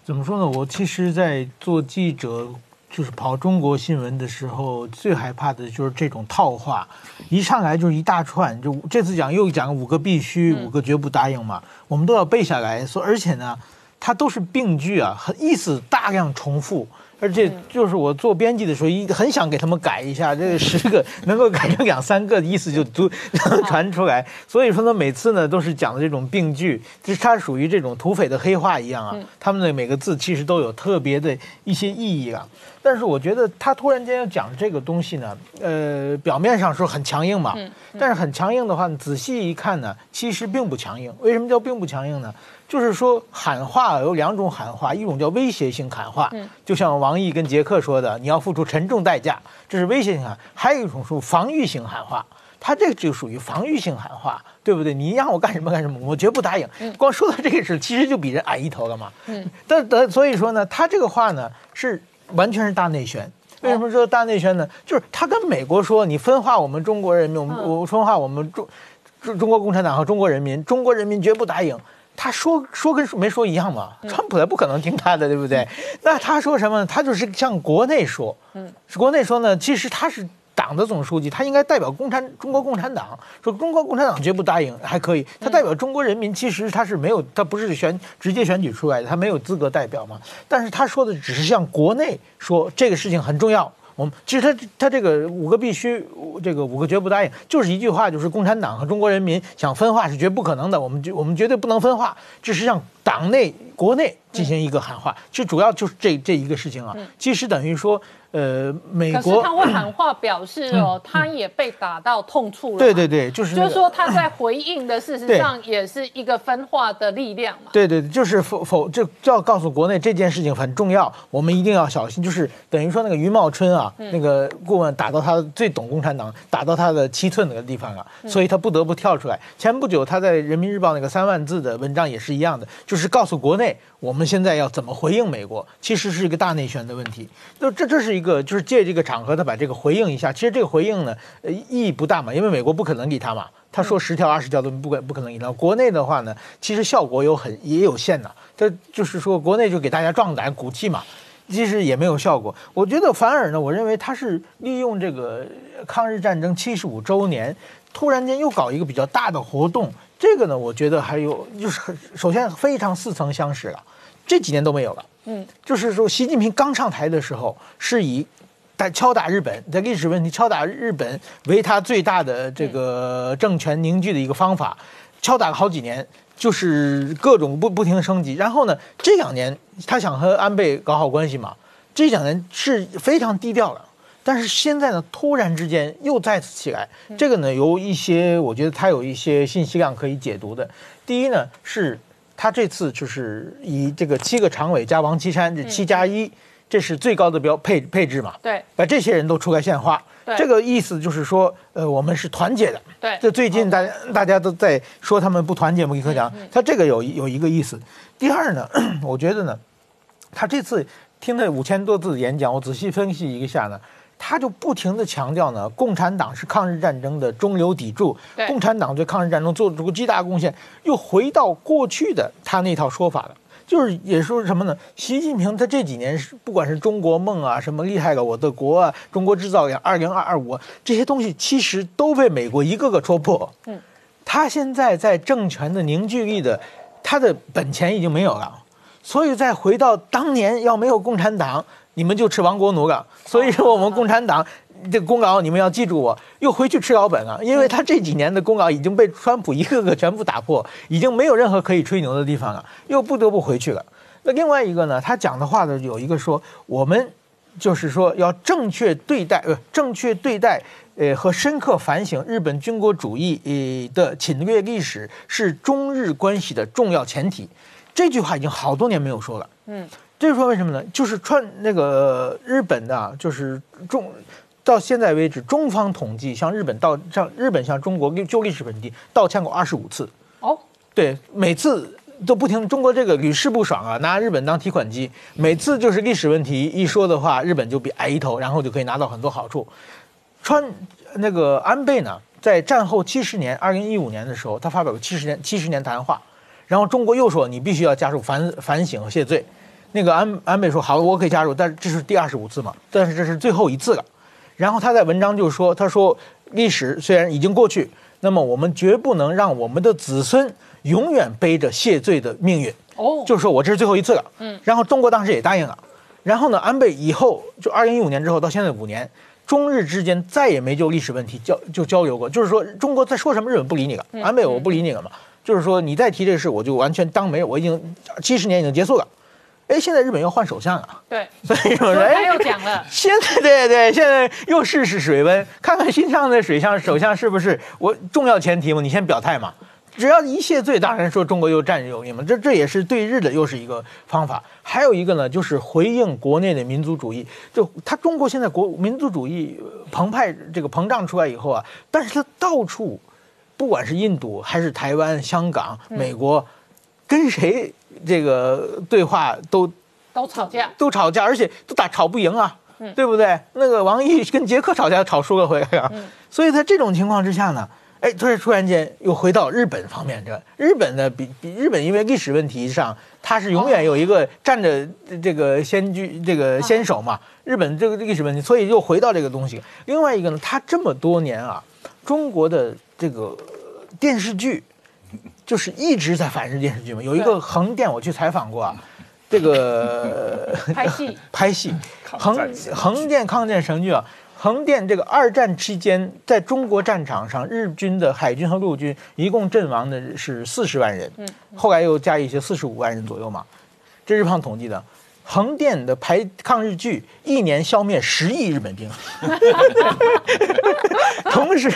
怎么说呢？我其实，在做记者，就是跑中国新闻的时候，最害怕的就是这种套话，一上来就是一大串，就这次讲又讲五个必须，五个绝不答应嘛，我们都要背下来。所而且呢，它都是病句啊，意思大量重复。而且就是我做编辑的时候，一很想给他们改一下，这个十个能够改成两三个，意思就都能传出来。所以说呢，每次呢都是讲的这种病句，就是它属于这种土匪的黑话一样啊。他们的每个字其实都有特别的一些意义啊。但是我觉得他突然间要讲这个东西呢，呃，表面上说很强硬嘛，但是很强硬的话，仔细一看呢，其实并不强硬。为什么叫并不强硬呢？就是说喊话有两种喊话，一种叫威胁性喊话，就像王毅跟杰克说的，你要付出沉重代价，这是威胁性喊；还有一种是防御性喊话。他这个就属于防御性喊话，对不对？你让我干什么干什么，我绝不答应。光说到这个事，其实就比人矮一头了嘛。嗯，但但所以说呢，他这个话呢是完全是大内宣。为什么说大内宣呢？就是他跟美国说，你分化我们中国人民，我们我分化我们中中中国共产党和中国人民，中国人民绝不答应。他说说跟没说一样嘛？川普他不可能听他的，对不对？那他说什么？他就是向国内说，嗯，国内说呢，其实他是。党的总书记，他应该代表共产中国共产党，说中国共产党绝不答应，还可以。他代表中国人民，其实他是没有，他不是选直接选举出来的，他没有资格代表嘛。但是他说的只是向国内说这个事情很重要。我们其实他他这个五个必须，这个五个绝不答应，就是一句话，就是共产党和中国人民想分化是绝不可能的，我们绝我们绝对不能分化，这是让党内国内进行一个喊话，就主要就是这这一个事情啊。其实等于说，呃，美可是国他会喊话 表示哦，他也被打到痛处了。对对对，就是、那个、就是说他在回应的，事实上也是一个分化的力量嘛。对对，就是否否就就要告诉国内这件事情很重要，我们一定要小心。就是等于说那个余茂春啊，那个顾问打到他最懂共产党，打到他的七寸那个地方了，所以他不得不跳出来。前不久他在人民日报那个三万字的文章也是一样的，就是告诉国内我们现在要怎么回应美国，其实是一个大内宣的问题。就这这是一个就是借这个场合他把这个回应一下，其实这个回应呢，呃意义不大嘛，因为美国不可能理他嘛。他说十条二十条都不可不可能赢到。国内的话呢，其实效果有很也有限呐。这就是说，国内就给大家壮胆鼓气嘛，其实也没有效果。我觉得反而呢，我认为他是利用这个抗日战争七十五周年，突然间又搞一个比较大的活动。这个呢，我觉得还有就是很首先非常似曾相识了，这几年都没有了。嗯，就是说习近平刚上台的时候是以。在敲打日本，在历史问题敲打日本为他最大的这个政权凝聚的一个方法，敲打了好几年，就是各种不不停的升级。然后呢，这两年他想和安倍搞好关系嘛，这两年是非常低调的。但是现在呢，突然之间又再次起来，这个呢有一些，我觉得它有一些信息量可以解读的。第一呢，是他这次就是以这个七个常委加王岐山这七加一，这是最高的标配配置嘛？对，把这些人都出来献花，对这个意思就是说，呃，我们是团结的。对这最近大家大家都在说他们不团结，莫克讲，他这个有有一个意思。第二呢，我觉得呢，他这次听了五千多字的演讲，我仔细分析一下呢，他就不停的强调呢，共产党是抗日战争的中流砥柱，共产党对抗日战争做出巨大贡献，又回到过去的他那套说法了。就是也说什么呢？习近平他这几年是不管是中国梦啊，什么厉害了我的国啊，中国制造呀，二零二二五这些东西，其实都被美国一个个戳破。嗯，他现在在政权的凝聚力的，他的本钱已经没有了，所以再回到当年要没有共产党，你们就吃亡国奴了。所以说我们共产党这个功劳你们要记住我，又回去吃老本了，因为他这几年的功劳已经被川普一个个全部打破，已经没有任何可以吹牛的地方了，又不得不回去了。那另外一个呢，他讲的话呢有一个说我们。就是说，要正确对待，呃，正确对待，呃，和深刻反省日本军国主义呃的侵略历史是中日关系的重要前提。这句话已经好多年没有说了。嗯，这是说为什么呢？就是川那个日本的啊，就是中到现在为止，中方统计向日本道向日本向中国就历史问题道歉过二十五次。哦，对，每次都不停，中国这个屡试不爽啊，拿日本当提款机，每次就是历史问题一说的话，日本就比挨一头，然后就可以拿到很多好处。川那个安倍呢，在战后七十年，二零一五年的时候，他发表了七十年七十年谈话，然后中国又说你必须要加入反反省和谢罪。那个安安倍说好，我可以加入，但是这是第二十五次嘛，但是这是最后一次了。然后他在文章就说，他说历史虽然已经过去，那么我们绝不能让我们的子孙永远背着谢罪的命运。哦，就是说我这是最后一次了。嗯，然后中国当时也答应了。然后呢，安倍以后就二零一五年之后到现在五年，中日之间再也没就历史问题交就交流过。就是说中国在说什么，日本不理你了。安倍我不理你了嘛。就是说你再提这个事，我就完全当没有。我已经七十年已经结束了。哎，现在日本要换首相了。对，所以说，所以他哎，又讲了，现在对对，现在又试试水温，看看新上的水相首相是不是我重要前提嘛？你先表态嘛。只要一谢罪，当然说中国又占有利嘛，这这也是对日的又是一个方法。还有一个呢，就是回应国内的民族主义。就他中国现在国民族主义呃澎湃这个膨胀出来以后啊，但是他到处，不管是印度还是台湾、香港、美国，跟谁这个对话都都吵架，都吵架，而且都打吵不赢啊，对不对？那个王毅跟杰克吵架吵输了回来啊，所以在这种情况之下呢，哎，突然突然间又回到日本方面，这日本呢比比日本因为历史问题上，它是永远有一个站着这个先居这个先手嘛，日本这个历史问题，所以又回到这个东西。另外一个呢，它这么多年啊，中国的这个电视剧。就是一直在反日电视剧嘛，有一个横店我去采访过啊，这个拍戏 拍戏，横横店抗战神剧啊，横店这个二战期间，在中国战场上，日军的海军和陆军一共阵亡的是四十万人，后来又加一些四十五万人左右嘛，这是胖统计的。横店的排抗日剧一年消灭十亿日本兵，同时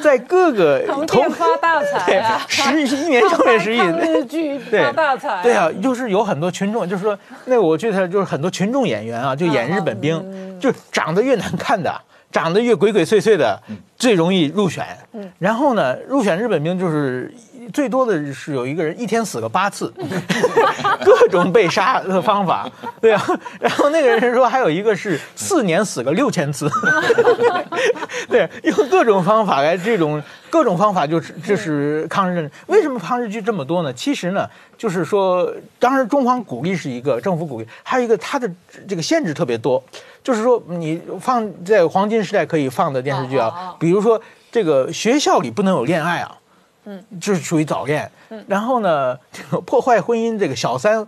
在各个同发大财啊，十一年消灭十亿，抗日剧对发大财，对啊，就是有很多群众，就是说，那我记得就是很多群众演员啊，就演日本兵，就长得越难看的，长得越鬼鬼祟祟的，最容易入选。然后呢，入选日本兵就是最多的是有一个人一天死个八次，各种被杀的方法，对啊。然后那个人说还有一个是四年死个六千次，对，用各种方法来这种各种方法就是就是抗日。为什么抗日剧这么多呢？其实呢，就是说，当时中方鼓励是一个政府鼓励，还有一个它的这个限制特别多，就是说你放在黄金时代可以放的电视剧啊，比如说这个学校里不能有恋爱啊。嗯，就是属于早恋。然后呢，这 个破坏婚姻，这个小三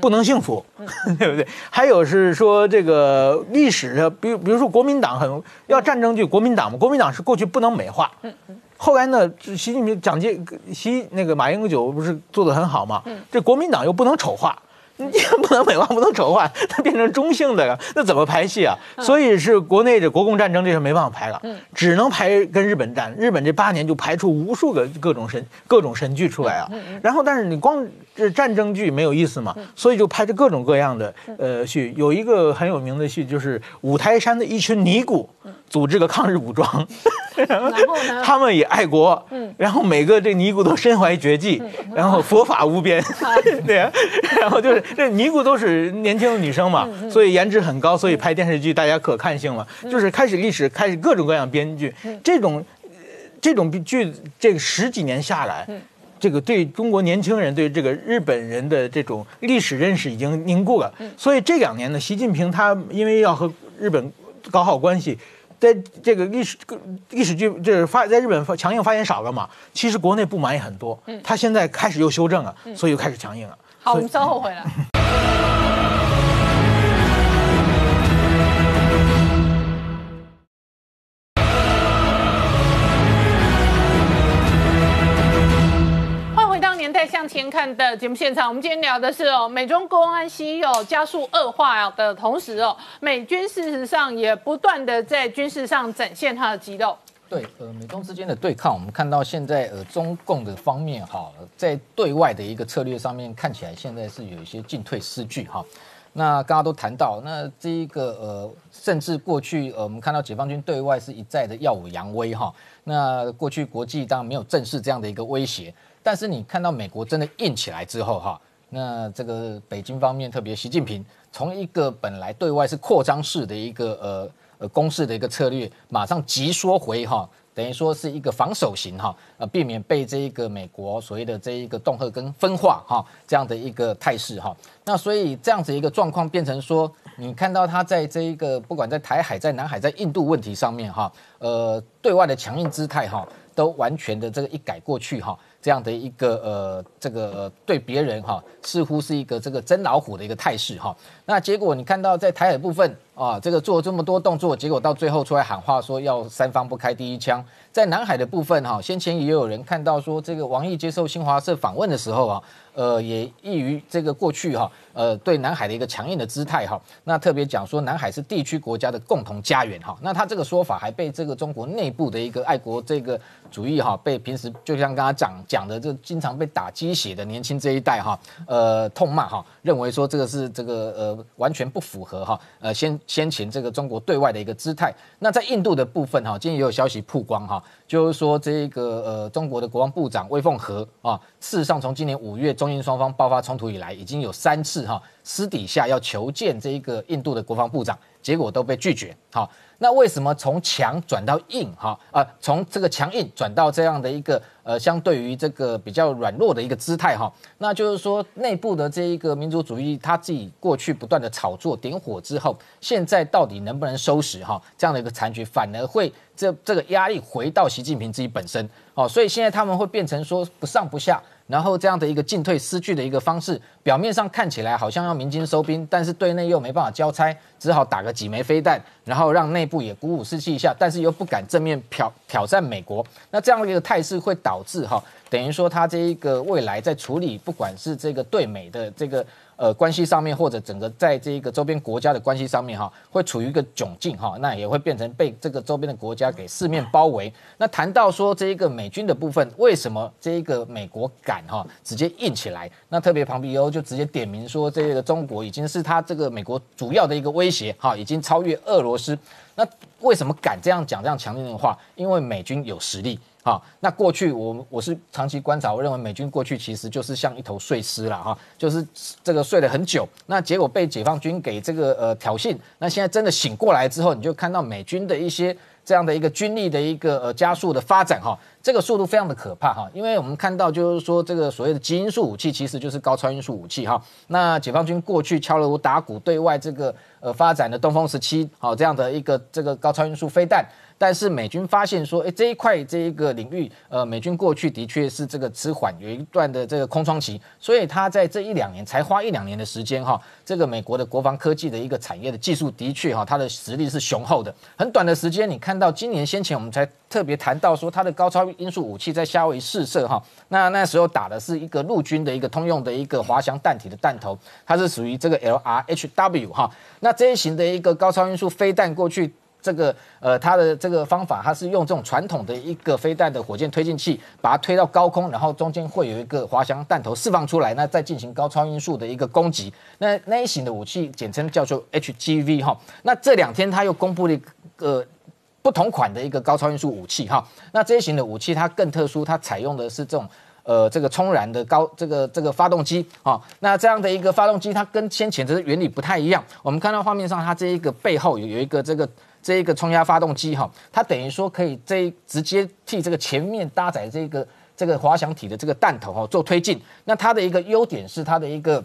不能幸福，对不对？还有是说这个历史上，比如比如说国民党很要战争剧，国民党嘛，国民党是过去不能美化。后来呢，习近平、蒋介、习那个马英九不是做的很好嘛？这国民党又不能丑化，你既然不能美化，不能丑化，它变成中性的了，那怎么排戏啊？所以是国内的国共战争，这是没办法排了，只能排跟日本战。日本这八年就排出无数个各种神各种神剧出来啊。然后，但是你光这战争剧没有意思嘛，所以就拍着各种各样的呃戏。有一个很有名的戏，就是五台山的一群尼姑组织个抗日武装，然后呢？他们也爱国，然后每个这尼姑都身怀绝技，然后佛法无边，对啊，然后就是这尼姑都是年轻的女生嘛，所以颜值很高，所以拍电视剧大家可看性了，就是开始历史开始各种各样编剧，这种呃这种剧这个十几年下来。这个对中国年轻人对这个日本人的这种历史认识已经凝固了，所以这两年呢，习近平他因为要和日本搞好关系，在这个历史历史剧就是发在日本强硬发言少了嘛，其实国内不满也很多，他现在开始又修正了，所以又开始强硬了。好，我们稍后回来。向前看》的节目现场，我们今天聊的是哦，美中公安西哦加速恶化的同时哦，美军事实上也不断的在军事上展现它的肌肉。对，呃，美中之间的对抗，我们看到现在呃，中共的方面哈，在对外的一个策略上面，看起来现在是有一些进退失据哈。那刚刚都谈到，那这一个呃，甚至过去呃，我们看到解放军对外是一再的耀武扬威哈。那过去国际当然没有正视这样的一个威胁，但是你看到美国真的硬起来之后哈，那这个北京方面，特别习近平，从一个本来对外是扩张式的一个呃呃攻势的一个策略，马上急缩回哈。等于说是一个防守型哈，呃，避免被这一个美国所谓的这一个恫吓跟分化哈这样的一个态势哈。那所以这样子一个状况变成说，你看到他在这一个不管在台海、在南海、在印度问题上面哈，呃，对外的强硬姿态哈，都完全的这个一改过去哈。这样的一个呃，这个对别人哈，似乎是一个这个真老虎的一个态势哈。那结果你看到在台海部分啊，这个做这么多动作，结果到最后出来喊话说要三方不开第一枪。在南海的部分哈，先前也有人看到说，这个王毅接受新华社访问的时候啊，呃，也异于这个过去哈，呃，对南海的一个强硬的姿态哈。那特别讲说，南海是地区国家的共同家园哈。那他这个说法还被这个中国内部的一个爱国这个主义哈，被平时就像刚刚讲讲的，这经常被打鸡血的年轻这一代哈，呃，痛骂哈，认为说这个是这个呃完全不符合哈，呃先先前这个中国对外的一个姿态。那在印度的部分哈，今天也有消息曝光哈。就是说，这个呃，中国的国防部长魏凤和啊，事实上从今年五月中印双方爆发冲突以来，已经有三次哈私底下要求见这一个印度的国防部长，结果都被拒绝。哈，那为什么从强转到硬哈啊？从这个强硬转到这样的一个呃，相对于这个比较软弱的一个姿态哈？那就是说，内部的这一个民族主义，他自己过去不断的炒作点火之后，现在到底能不能收拾哈？这样的一个残局，反而会这这个压力回到习近平自己本身哦，所以现在他们会变成说不上不下。然后这样的一个进退失据的一个方式，表面上看起来好像要鸣金收兵，但是对内又没办法交差，只好打个几枚飞弹，然后让内部也鼓舞士气一下，但是又不敢正面挑挑战美国。那这样的一个态势会导致哈，等于说他这一个未来在处理不管是这个对美的这个。呃，关系上面或者整个在这个周边国家的关系上面哈，会处于一个窘境哈，那也会变成被这个周边的国家给四面包围。那谈到说这一个美军的部分，为什么这一个美国敢哈直接硬起来？那特别庞皮欧就直接点名说，这个中国已经是他这个美国主要的一个威胁哈，已经超越俄罗斯。那为什么敢这样讲这样强硬的话？因为美军有实力。好，那过去我我是长期观察，我认为美军过去其实就是像一头睡狮了哈，就是这个睡了很久，那结果被解放军给这个呃挑衅，那现在真的醒过来之后，你就看到美军的一些这样的一个军力的一个呃加速的发展哈，这个速度非常的可怕哈，因为我们看到就是说这个所谓的基因素武器其实就是高超音速武器哈，那解放军过去敲锣打鼓对外这个呃发展的东风十七好这样的一个这个高超音速飞弹。但是美军发现说，哎，这一块这一个领域，呃，美军过去的确是这个迟缓，有一段的这个空窗期，所以他在这一两年才花一两年的时间哈，这个美国的国防科技的一个产业的技术的确哈，它的实力是雄厚的。很短的时间，你看到今年先前我们才特别谈到说，它的高超音速武器在夏威夷试射哈。那那时候打的是一个陆军的一个通用的一个滑翔弹体的弹头，它是属于这个 LRHW 哈。那这一型的一个高超音速飞弹过去。这个呃，它的这个方法，它是用这种传统的一个飞弹的火箭推进器，把它推到高空，然后中间会有一个滑翔弹头释放出来，那再进行高超音速的一个攻击。那那一型的武器简称叫做 HGV 哈。那这两天他又公布了一个不同款的一个高超音速武器哈。那这一型的武器它更特殊，它采用的是这种呃这个冲燃的高这个这个发动机啊。那这样的一个发动机，它跟先前的原理不太一样。我们看到画面上，它这一个背后有有一个这个。这一个冲压发动机哈，它等于说可以这直接替这个前面搭载这个这个滑翔体的这个弹头哈做推进。那它的一个优点是它的一个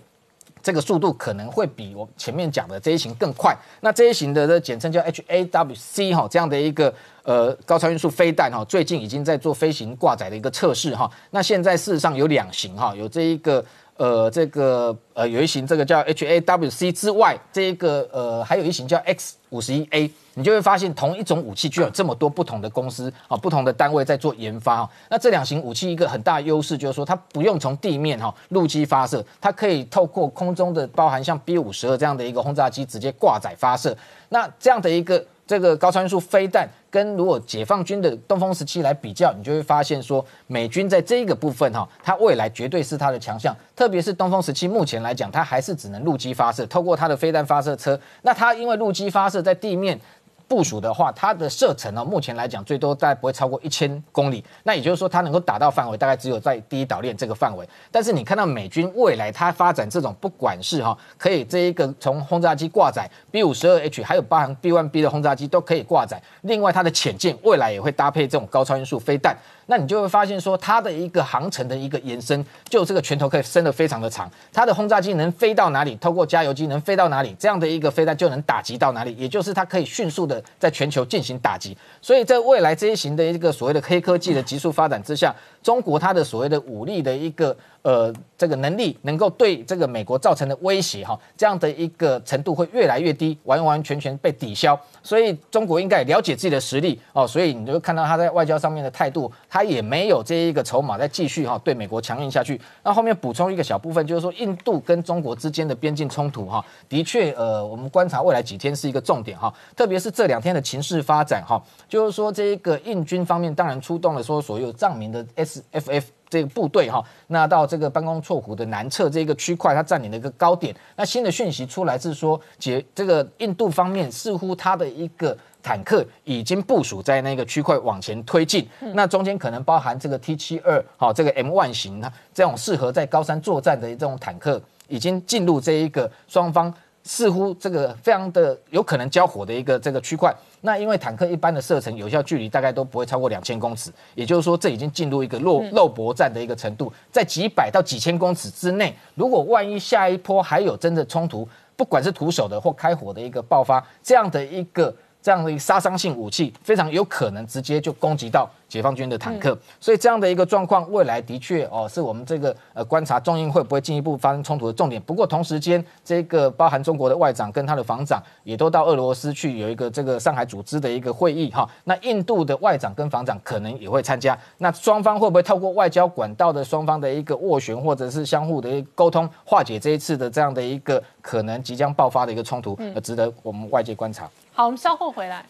这个速度可能会比我前面讲的这一型更快。那这一型的的简称叫 HAWC 哈，这样的一个呃高超音速飞弹哈，最近已经在做飞行挂载的一个测试哈。那现在事实上有两型哈，有这一个。呃，这个呃，有一型这个叫 HAWC 之外，这一个呃，还有一型叫 X 五十一 A，你就会发现同一种武器，居然有这么多不同的公司啊，不同的单位在做研发。那这两型武器一个很大优势就是说，它不用从地面哈陆基发射，它可以透过空中的，包含像 B 五十二这样的一个轰炸机直接挂载发射。那这样的一个。这个高超音速飞弹跟如果解放军的东风十七来比较，你就会发现说，美军在这一个部分哈，它未来绝对是它的强项。特别是东风十七，目前来讲，它还是只能陆基发射，透过它的飞弹发射车。那它因为陆基发射在地面。部署的话，它的射程呢，目前来讲最多大概不会超过一千公里。那也就是说，它能够打到范围大概只有在第一岛链这个范围。但是你看到美军未来它发展这种，不管是哈，可以这一个从轰炸机挂载 B 五十二 H，还有包含 B one B 的轰炸机都可以挂载。另外，它的潜舰未来也会搭配这种高超音速飞弹。那你就会发现说，它的一个航程的一个延伸，就这个拳头可以伸得非常的长。它的轰炸机能飞到哪里，透过加油机能飞到哪里，这样的一个飞弹就能打击到哪里，也就是它可以迅速的在全球进行打击。所以在未来这一型的一个所谓的黑科技的急速发展之下，中国它的所谓的武力的一个。呃，这个能力能够对这个美国造成的威胁哈，这样的一个程度会越来越低，完完全全被抵消。所以中国应该了解自己的实力哦，所以你就看到他在外交上面的态度，他也没有这一个筹码再继续哈对美国强硬下去。那后面补充一个小部分，就是说印度跟中国之间的边境冲突哈，的确呃，我们观察未来几天是一个重点哈，特别是这两天的情势发展哈，就是说这一个印军方面当然出动了说所有藏民的 SFF。这个部队哈，那到这个班公错湖的南侧这个区块，它占领了一个高点。那新的讯息出来是说，解这个印度方面似乎它的一个坦克已经部署在那个区块往前推进。那中间可能包含这个 T 七二，好，这个 M one 型它这种适合在高山作战的这种坦克，已经进入这一个双方。似乎这个非常的有可能交火的一个这个区块，那因为坦克一般的射程有效距离大概都不会超过两千公尺，也就是说这已经进入一个肉肉搏战的一个程度，在几百到几千公尺之内，如果万一下一波还有真的冲突，不管是徒手的或开火的一个爆发，这样的一个这样的一个杀伤性武器，非常有可能直接就攻击到。解放军的坦克，所以这样的一个状况，未来的确哦，是我们这个呃观察中印会不会进一步发生冲突的重点。不过同时间，这个包含中国的外长跟他的防长也都到俄罗斯去有一个这个上海组织的一个会议哈。那印度的外长跟防长可能也会参加。那双方会不会透过外交管道的双方的一个斡旋，或者是相互的沟通，化解这一次的这样的一个可能即将爆发的一个冲突，呃，值得我们外界观察。好，我们稍后回来。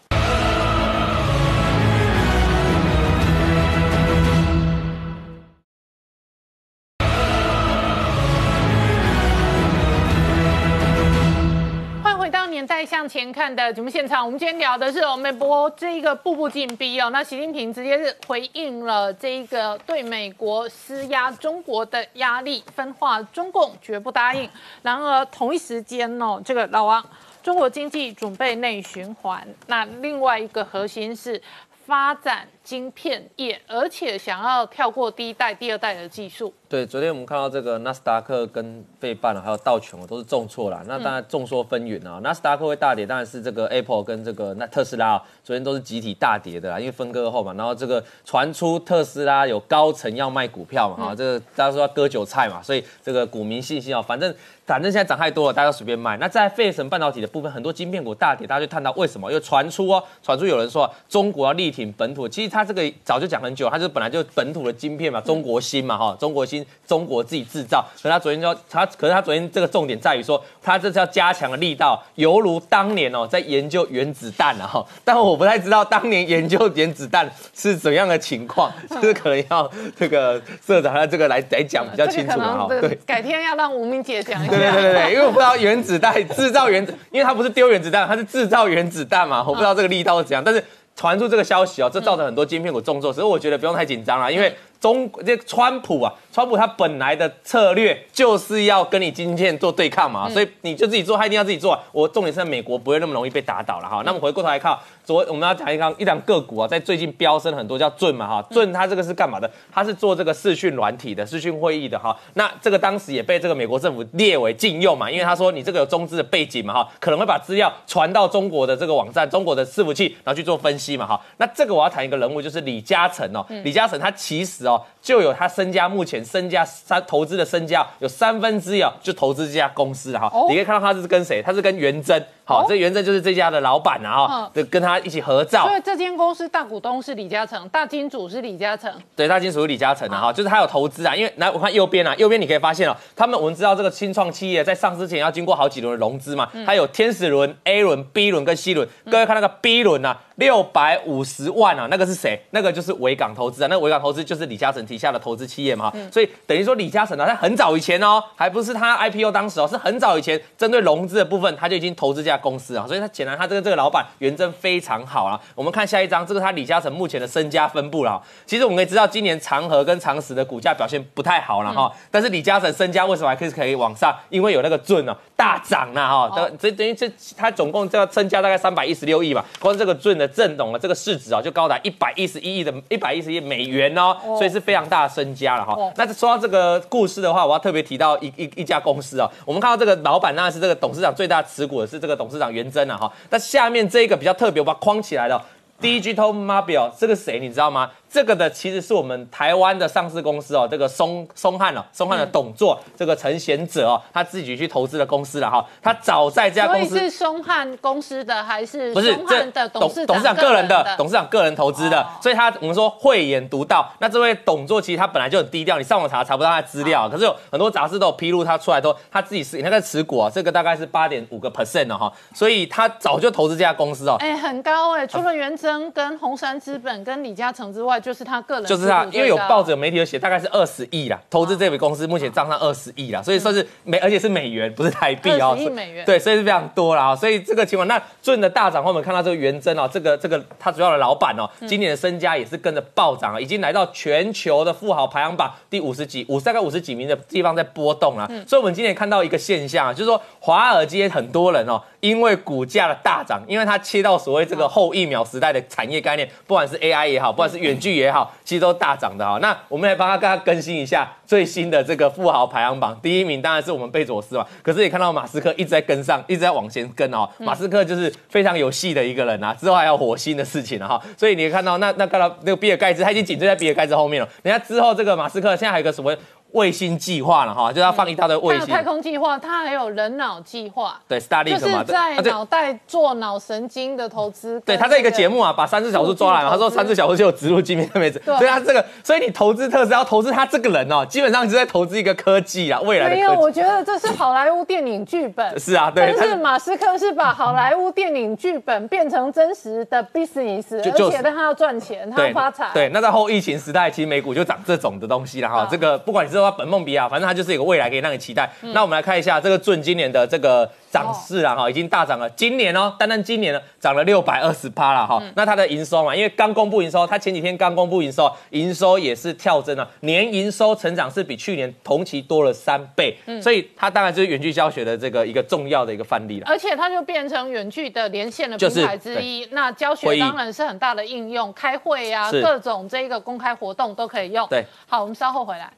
年代向前看的节目现场，我们今天聊的是美国这一个步步紧逼哦。那习近平直接是回应了这一个对美国施压中国的压力，分化中共绝不答应。然而同一时间哦，这个老王，中国经济准备内循环，那另外一个核心是发展晶片业，而且想要跳过第一代、第二代的技术。对，昨天我们看到这个纳斯达克跟费半还有道琼都是重挫啦。那当然众说纷纭啊。纳斯达克会大跌，当然是这个 Apple 跟这个那特斯拉啊昨天都是集体大跌的啦，因为分割后嘛。然后这个传出特斯拉有高层要卖股票嘛，哈，这个大家说要割韭菜嘛，所以这个股民信心啊，反正。反正现在涨太多了，大家随便卖。那在费城半导体的部分，很多晶片股大跌，大家就探到为什么？又传出哦，传出有人说中国要力挺本土。其实他这个早就讲很久，他就本来就本土的晶片嘛，中国芯嘛，哈，中国芯，中国自己制造。可他昨天就他，可是他昨天这个重点在于说，他这是要加强的力道，犹如当年哦，在研究原子弹啊，哈。但我不太知道当年研究原子弹是怎样的情况，就是可能要这个社长他这个来来讲比较清楚哈。对，改天要让吴明姐讲一下。对对对对，因为我不知道原子弹制造原子，因为它不是丢原子弹，它是制造原子弹嘛，我不知道这个力道是怎样。但是传出这个消息哦，这造成很多晶片股重挫，所以我觉得不用太紧张了，因为中这川普啊，川普他本来的策略就是要跟你晶片做对抗嘛，所以你就自己做，他一定要自己做。我重点是在美国不会那么容易被打倒了哈。那么回过头来看。昨我们要讲一张一档个股啊，在最近飙升很多，叫盾嘛哈，盾它这个是干嘛的？它是做这个视讯软体的，视讯会议的哈。那这个当时也被这个美国政府列为禁用嘛，因为他说你这个有中资的背景嘛哈，可能会把资料传到中国的这个网站、中国的伺服器，然后去做分析嘛哈。那这个我要谈一个人物，就是李嘉诚哦，李嘉诚他其实哦就有他身家，目前身家三投资的身家有三分之一哦就投资这家公司哈。你可以看到他是跟谁？他是跟元真。好，这原正就是这家的老板啊，哈，就跟他一起合照。所以这间公司大股东是李嘉诚，大金主是李嘉诚。对，大金主是李嘉诚啊，哈，就是他有投资啊。因为来我看右边啊，右边你可以发现哦，他们我们知道这个新创企业在上市前要经过好几轮的融资嘛，它有天使轮、A 轮、B 轮跟 C 轮。各位看那个 B 轮啊。六百五十万啊，那个是谁？那个就是维港投资啊，那个维港投资就是李嘉诚旗下的投资企业嘛，所以等于说李嘉诚呢，他很早以前哦，还不是他 IPO 当时哦，是很早以前针对融资的部分，他就已经投资这家公司啊，所以他显然他这个这个老板原真非常好啊。我们看下一张，这个他李嘉诚目前的身家分布了。其实我们可以知道，今年长和跟长实的股价表现不太好了哈，但是李嘉诚身家为什么还可以可以往上？因为有那个盾啊，大涨了哈，等这等于这他总共这个身家大概三百一十六亿吧，光这个盾的震动了这个。市值啊，就高达一百一十一亿的一百一十亿美元哦，所以是非常大的身家了哈。那说到这个故事的话，我要特别提到一一一家公司啊，我们看到这个老板那是这个董事长最大持股的是这个董董事长袁征啊哈。那下面这一个比较特别，我把它框起来了，Digital Mobile 这个谁你知道吗？这个的其实是我们台湾的上市公司哦，这个松松汉哦，松汉的董座这个陈贤哲哦，他自己去投资的公司了哈。他早在这家公司是松汉公司的还是不是这的董事董事长个人的董事长个人投资的，所以他我们说慧眼独到。那这位董座其实他本来就很低调，你上网查查不到他的资料，可是有很多杂志都有披露他出来都他自己是那个持股啊，这个大概是八点五个 percent 了哈，所以他早就投资这家公司哦。哎，很高哎，除了元征跟红杉资本跟李嘉诚之外，就是他个人。就是他，因为有报纸、有媒体有写，大概是二十亿啦，投资这笔公司目前账上二十亿啦，所以说是美，而且是美元，不是台币哦。亿美元。对，所以是非常多啦。所以这个情况，那顺的大涨后，我们看到这个元真哦，这个这个他主要的老板哦，今年的身家也是跟着暴涨啊，已经来到全球的富豪排行榜第五十几、五大概五十几名的地方在波动了。所以，我们今天看到一个现象啊，就是说华尔街很多人哦，因为股价的大涨，因为它切到所谓这个后疫苗时代的产业概念，不管是 AI 也好，不管是远距也好，其实都大涨的哈。那我们来帮他跟他更新一下最新的这个富豪排行榜，第一名当然是我们贝佐斯嘛。可是也看到马斯克一直在跟上，一直在往前跟哦。马斯克就是非常有戏的一个人啊，之后还有火星的事情了哈。所以你看到那那看到那个比尔盖茨，他已经紧追在比尔盖茨后面了。人家之后这个马斯克现在还有个什么？卫星计划了哈，就要放一大堆卫星。太空计划，它还有人脑计划。对，Starlink 嘛，在脑袋做脑神经的投资。对，他在一个节目啊，把三只小猪抓来嘛，他说三只小猪就有植入镜片的位置。所以他这个，所以你投资特斯拉，投资他这个人哦，基本上是在投资一个科技啊，未来的没有，我觉得这是好莱坞电影剧本。是啊，对。但是马斯克是把好莱坞电影剧本变成真实的 business，而且但他要赚钱，他要发财。对，那在后疫情时代，其实美股就涨这种的东西了哈。这个不管你是说本梦比亚。反正它就是有个未来可以让你期待。那我们来看一下这个准今年的这个。涨势啊，哈，已经大涨了。今年哦，单单今年呢，涨了六百二十八了哈。那它的营收嘛，因为刚公布营收，它前几天刚公布营收，营收也是跳增了，年营收成长是比去年同期多了三倍。嗯，所以它当然就是远距教学的这个一个重要的一个范例了。而且它就变成远距的连线的平台之一。那教学当然是很大的应用，开会呀，各种这个公开活动都可以用。对，好，我们稍后回来。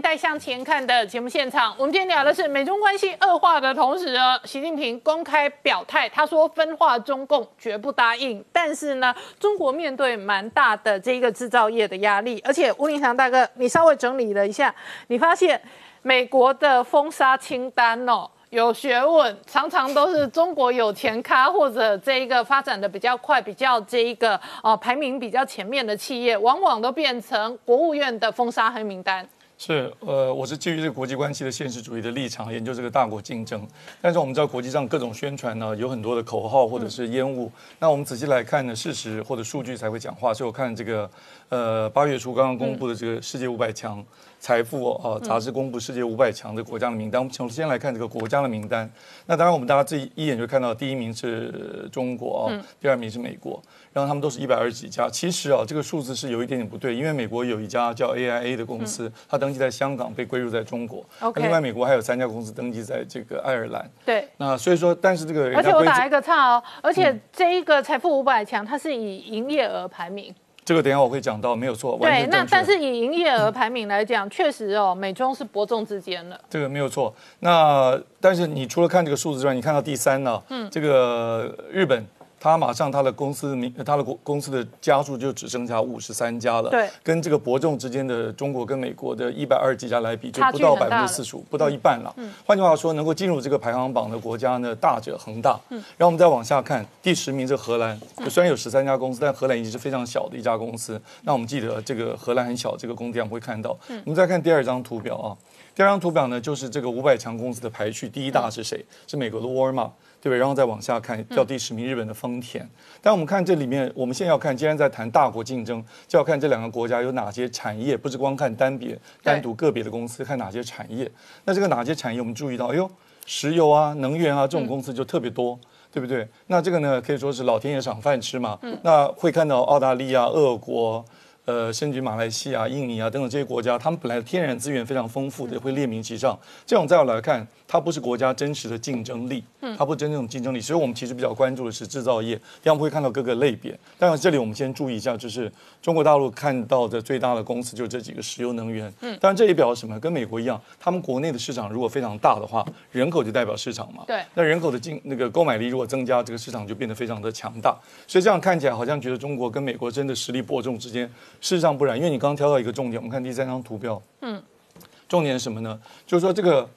带向前看的节目现场，我们今天聊的是美中关系恶化的同时呢，习近平公开表态，他说分化中共绝不答应。但是呢，中国面对蛮大的这一个制造业的压力，而且吴林祥大哥，你稍微整理了一下，你发现美国的封杀清单哦。有学问，常常都是中国有钱咖或者这一个发展的比较快、比较这一个哦排名比较前面的企业，往往都变成国务院的封杀黑名单。是，呃，我是基于这个国际关系的现实主义的立场研究这个大国竞争。但是我们知道国际上各种宣传呢，有很多的口号或者是烟雾。那我们仔细来看呢，事实或者数据才会讲话。所以我看这个，呃，八月初刚刚公布的这个世界五百强。财富啊杂志公布世界五百强的国家的名单，我们首先来看这个国家的名单。那当然，我们大家这一眼就看到，第一名是中国啊，第二名是美国，然后他们都是一百二十几家。其实啊，这个数字是有一点点不对，因为美国有一家叫 AIA 的公司，它登记在香港，被归入在中国。另外，美国还有三家公司登记在这个爱尔兰。对。那所以说，但是这个而且我打一个岔哦，而且这一个财富五百强，它是以营业额排名。这个等下我会讲到，没有错。对，那但是以营业额排名来讲，确实哦，美中是伯仲之间的。这个没有错。那但是你除了看这个数字之外，你看到第三呢？嗯，这个日本。他马上他的公司名，他的公公司的家数就只剩下五十三家了。对，跟这个伯仲之间的中国跟美国的一百二十几家来比，就不到百分之四十五，不到一半了。嗯，换句话说，能够进入这个排行榜的国家呢，大者恒大。嗯，然后我们再往下看，第十名是荷兰，虽然有十三家公司，但荷兰已经是非常小的一家公司。那我们记得这个荷兰很小，这个工地上会看到。嗯，我们再看第二张图表啊，第二张图表呢，就是这个五百强公司的排序，第一大是谁？是美国的沃尔玛。对不对？然后再往下看，叫第十名，日本的丰田。但我们看这里面，我们现在要看，既然在谈大国竞争，就要看这两个国家有哪些产业，不是光看单别、单独个别的公司，看哪些产业。那这个哪些产业，我们注意到，哎呦，石油啊、能源啊这种公司就特别多，对不对？那这个呢，可以说是老天爷赏饭吃嘛。那会看到澳大利亚、俄国。呃，甚至马来西亚、印尼啊等等这些国家，他们本来的天然资源非常丰富的，会列名其上。这种在我来看，它不是国家真实的竞争力，它不是真正的竞争力。所以我们其实比较关注的是制造业，这样会看到各个类别。当然，这里我们先注意一下，就是中国大陆看到的最大的公司就是这几个石油能源。嗯，当然这也表示什么？跟美国一样，他们国内的市场如果非常大的话，人口就代表市场嘛。对。那人口的竞那个购买力如果增加，这个市场就变得非常的强大。所以这样看起来好像觉得中国跟美国真的实力伯仲之间。事实上不然，因为你刚刚挑到一个重点，我们看第三张图表。嗯，重点是什么呢？就是说这个，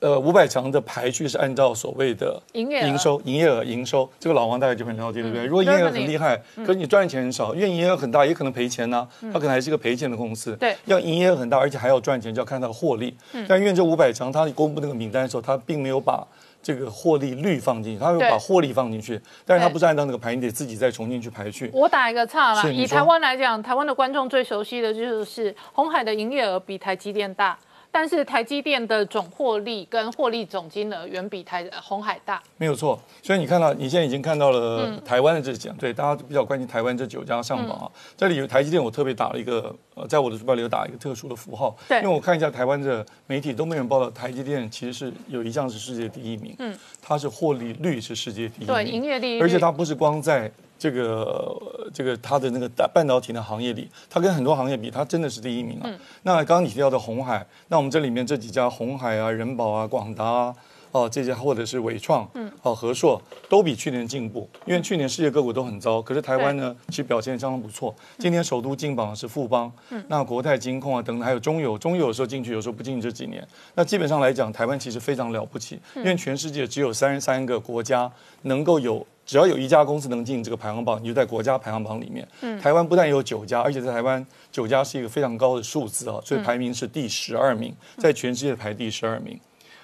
呃，五百强的排序是按照所谓的营营收、营业额、营收。这个老王大概就很了解，对不对？如果营业额很厉害，可是你赚的钱很少，因为营业额很大，也可能赔钱呢。它可能还是一个赔钱的公司。对，要营业额很大，而且还要赚钱，就要看它的获利。但因为这五百强，它公布那个名单的时候，它并没有把。这个获利率放进去，他会把获利放进去，但是他不是按照那个排，你得自己再重新去排序。我打一个岔了，以台湾来讲，台湾的观众最熟悉的就是红海的营业额比台积电大。但是台积电的总获利跟获利总金额远比台红海大，没有错。所以你看到，你现在已经看到了台湾的这几对大家比较关心台湾这九家上榜啊。这里有台积电，我特别打了一个呃，在我的书包里有打一个特殊的符号，对，因为我看一下台湾的媒体都没有报道台积电其实是有一项是世界第一名，嗯，它是获利率是世界第一，对，营业第一，而且它不是光在。这个这个它的那个半导体的行业里，它跟很多行业比，它真的是第一名啊。那刚刚你提到的红海，那我们这里面这几家红海啊、人保啊、广达啊，哦这些或者是伟创，嗯，哦和硕都比去年进步，因为去年世界各国都很糟，可是台湾呢其实表现相当不错。今天首都进榜的是富邦，嗯，那国泰金控啊等等，还有中油，中油有时候进去，有时候不进。这几年，那基本上来讲，台湾其实非常了不起，因为全世界只有三十三个国家能够有。只要有一家公司能进这个排行榜，你就在国家排行榜里面。嗯，台湾不但有九家，而且在台湾九家是一个非常高的数字啊，所以排名是第十二名，在全世界排第十二名。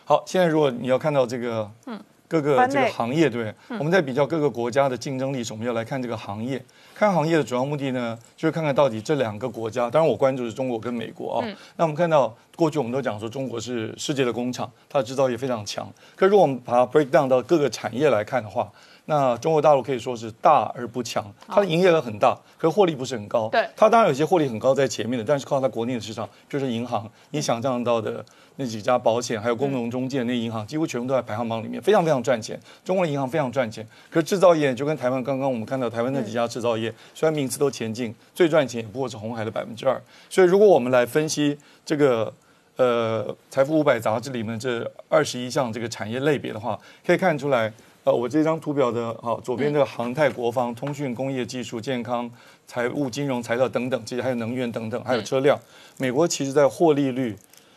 好，现在如果你要看到这个，嗯，各个这个行业，对？我们在比较各个国家的竞争力时，我们要来看这个行业。看行业的主要目的呢，就是看看到底这两个国家，当然我关注是中国跟美国啊。那我们看到过去我们都讲说中国是世界的工厂，它的制造业非常强。可如果我们把它 break down 到各个产业来看的话，那中国大陆可以说是大而不强，它的营业额很大，可是获利不是很高。对，它当然有些获利很高在前面的，但是靠它国内的市场，就是银行，你想象到的那几家保险，还有工农中介那银行，几乎全部都在排行榜里面，非常非常赚钱。中国的银行非常赚钱，可是制造业就跟台湾刚刚我们看到台湾那几家制造业，虽然名次都前进，最赚钱也不过是红海的百分之二。所以如果我们来分析这个呃财富五百杂志里面这二十一项这个产业类别的话，可以看出来，呃，我这张图表的哈左边这个航太、国防、通讯、工业技术、健康、财务、金融、材料等等，这些还有能源等等，还有车辆，美国其实在获利率。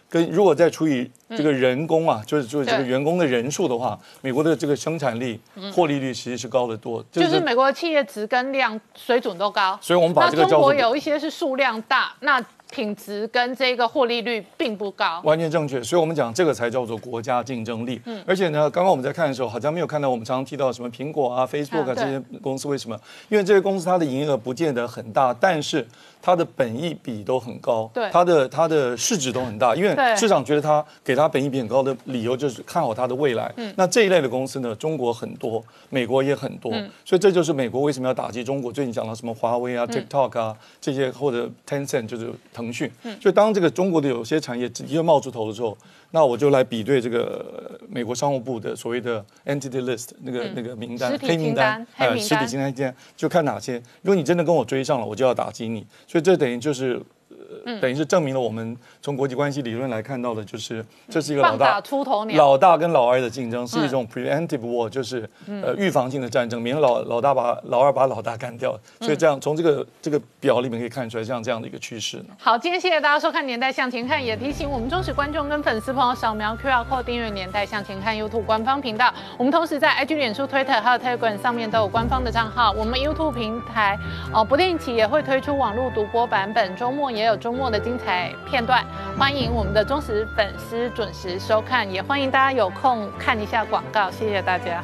跟如果再除以这个人工啊，就是就是这个员工的人数的话，美国的这个生产力、获利率其实是高得多。就是美国的企业值跟量水准都高，所以我们把这个中国有一些是数量大，那。品质跟这个获利率并不高，完全正确。所以，我们讲这个才叫做国家竞争力。嗯，而且呢，刚刚我们在看的时候，好像没有看到我们常常提到什么苹果啊、Facebook 啊这些公司。为什么？因为这些公司它的营业额不见得很大，但是它的本益比都很高。对，它的它的市值都很大，因为市场觉得它给它本益比很高的理由就是看好它的未来。嗯，那这一类的公司呢，中国很多，美国也很多。嗯，所以这就是美国为什么要打击中国。最近讲到什么华为啊、TikTok 啊这些，或者 Tencent 就是。腾讯，所以当这个中国的有些产业直接冒出头的时候，那我就来比对这个美国商务部的所谓的 Entity List 那个那个名单黑名单，呃，实体清单，就看哪些。如果你真的跟我追上了，我就要打击你。所以这等于就是。等于是证明了我们从国际关系理论来看到的，就是这是一个老大出头鸟，老大跟老二的竞争是一种 preemptive war，就是呃预防性的战争，免得老老大把老二把老大干掉。所以这样从这个这个表里面可以看出来，像这样的一个趋势。好，今天谢谢大家收看《年代向前看》，也提醒我们忠实观众跟粉丝朋友扫描 QR code 订阅《年代向前看》YouTube 官方频道。我们同时在 IG、脸书、Twitter 还有 Telegram 上面都有官方的账号。我们 YouTube 平台哦不定期也会推出网络独播版本，周末也有周末的精彩。片段，欢迎我们的忠实粉丝准时收看，也欢迎大家有空看一下广告，谢谢大家。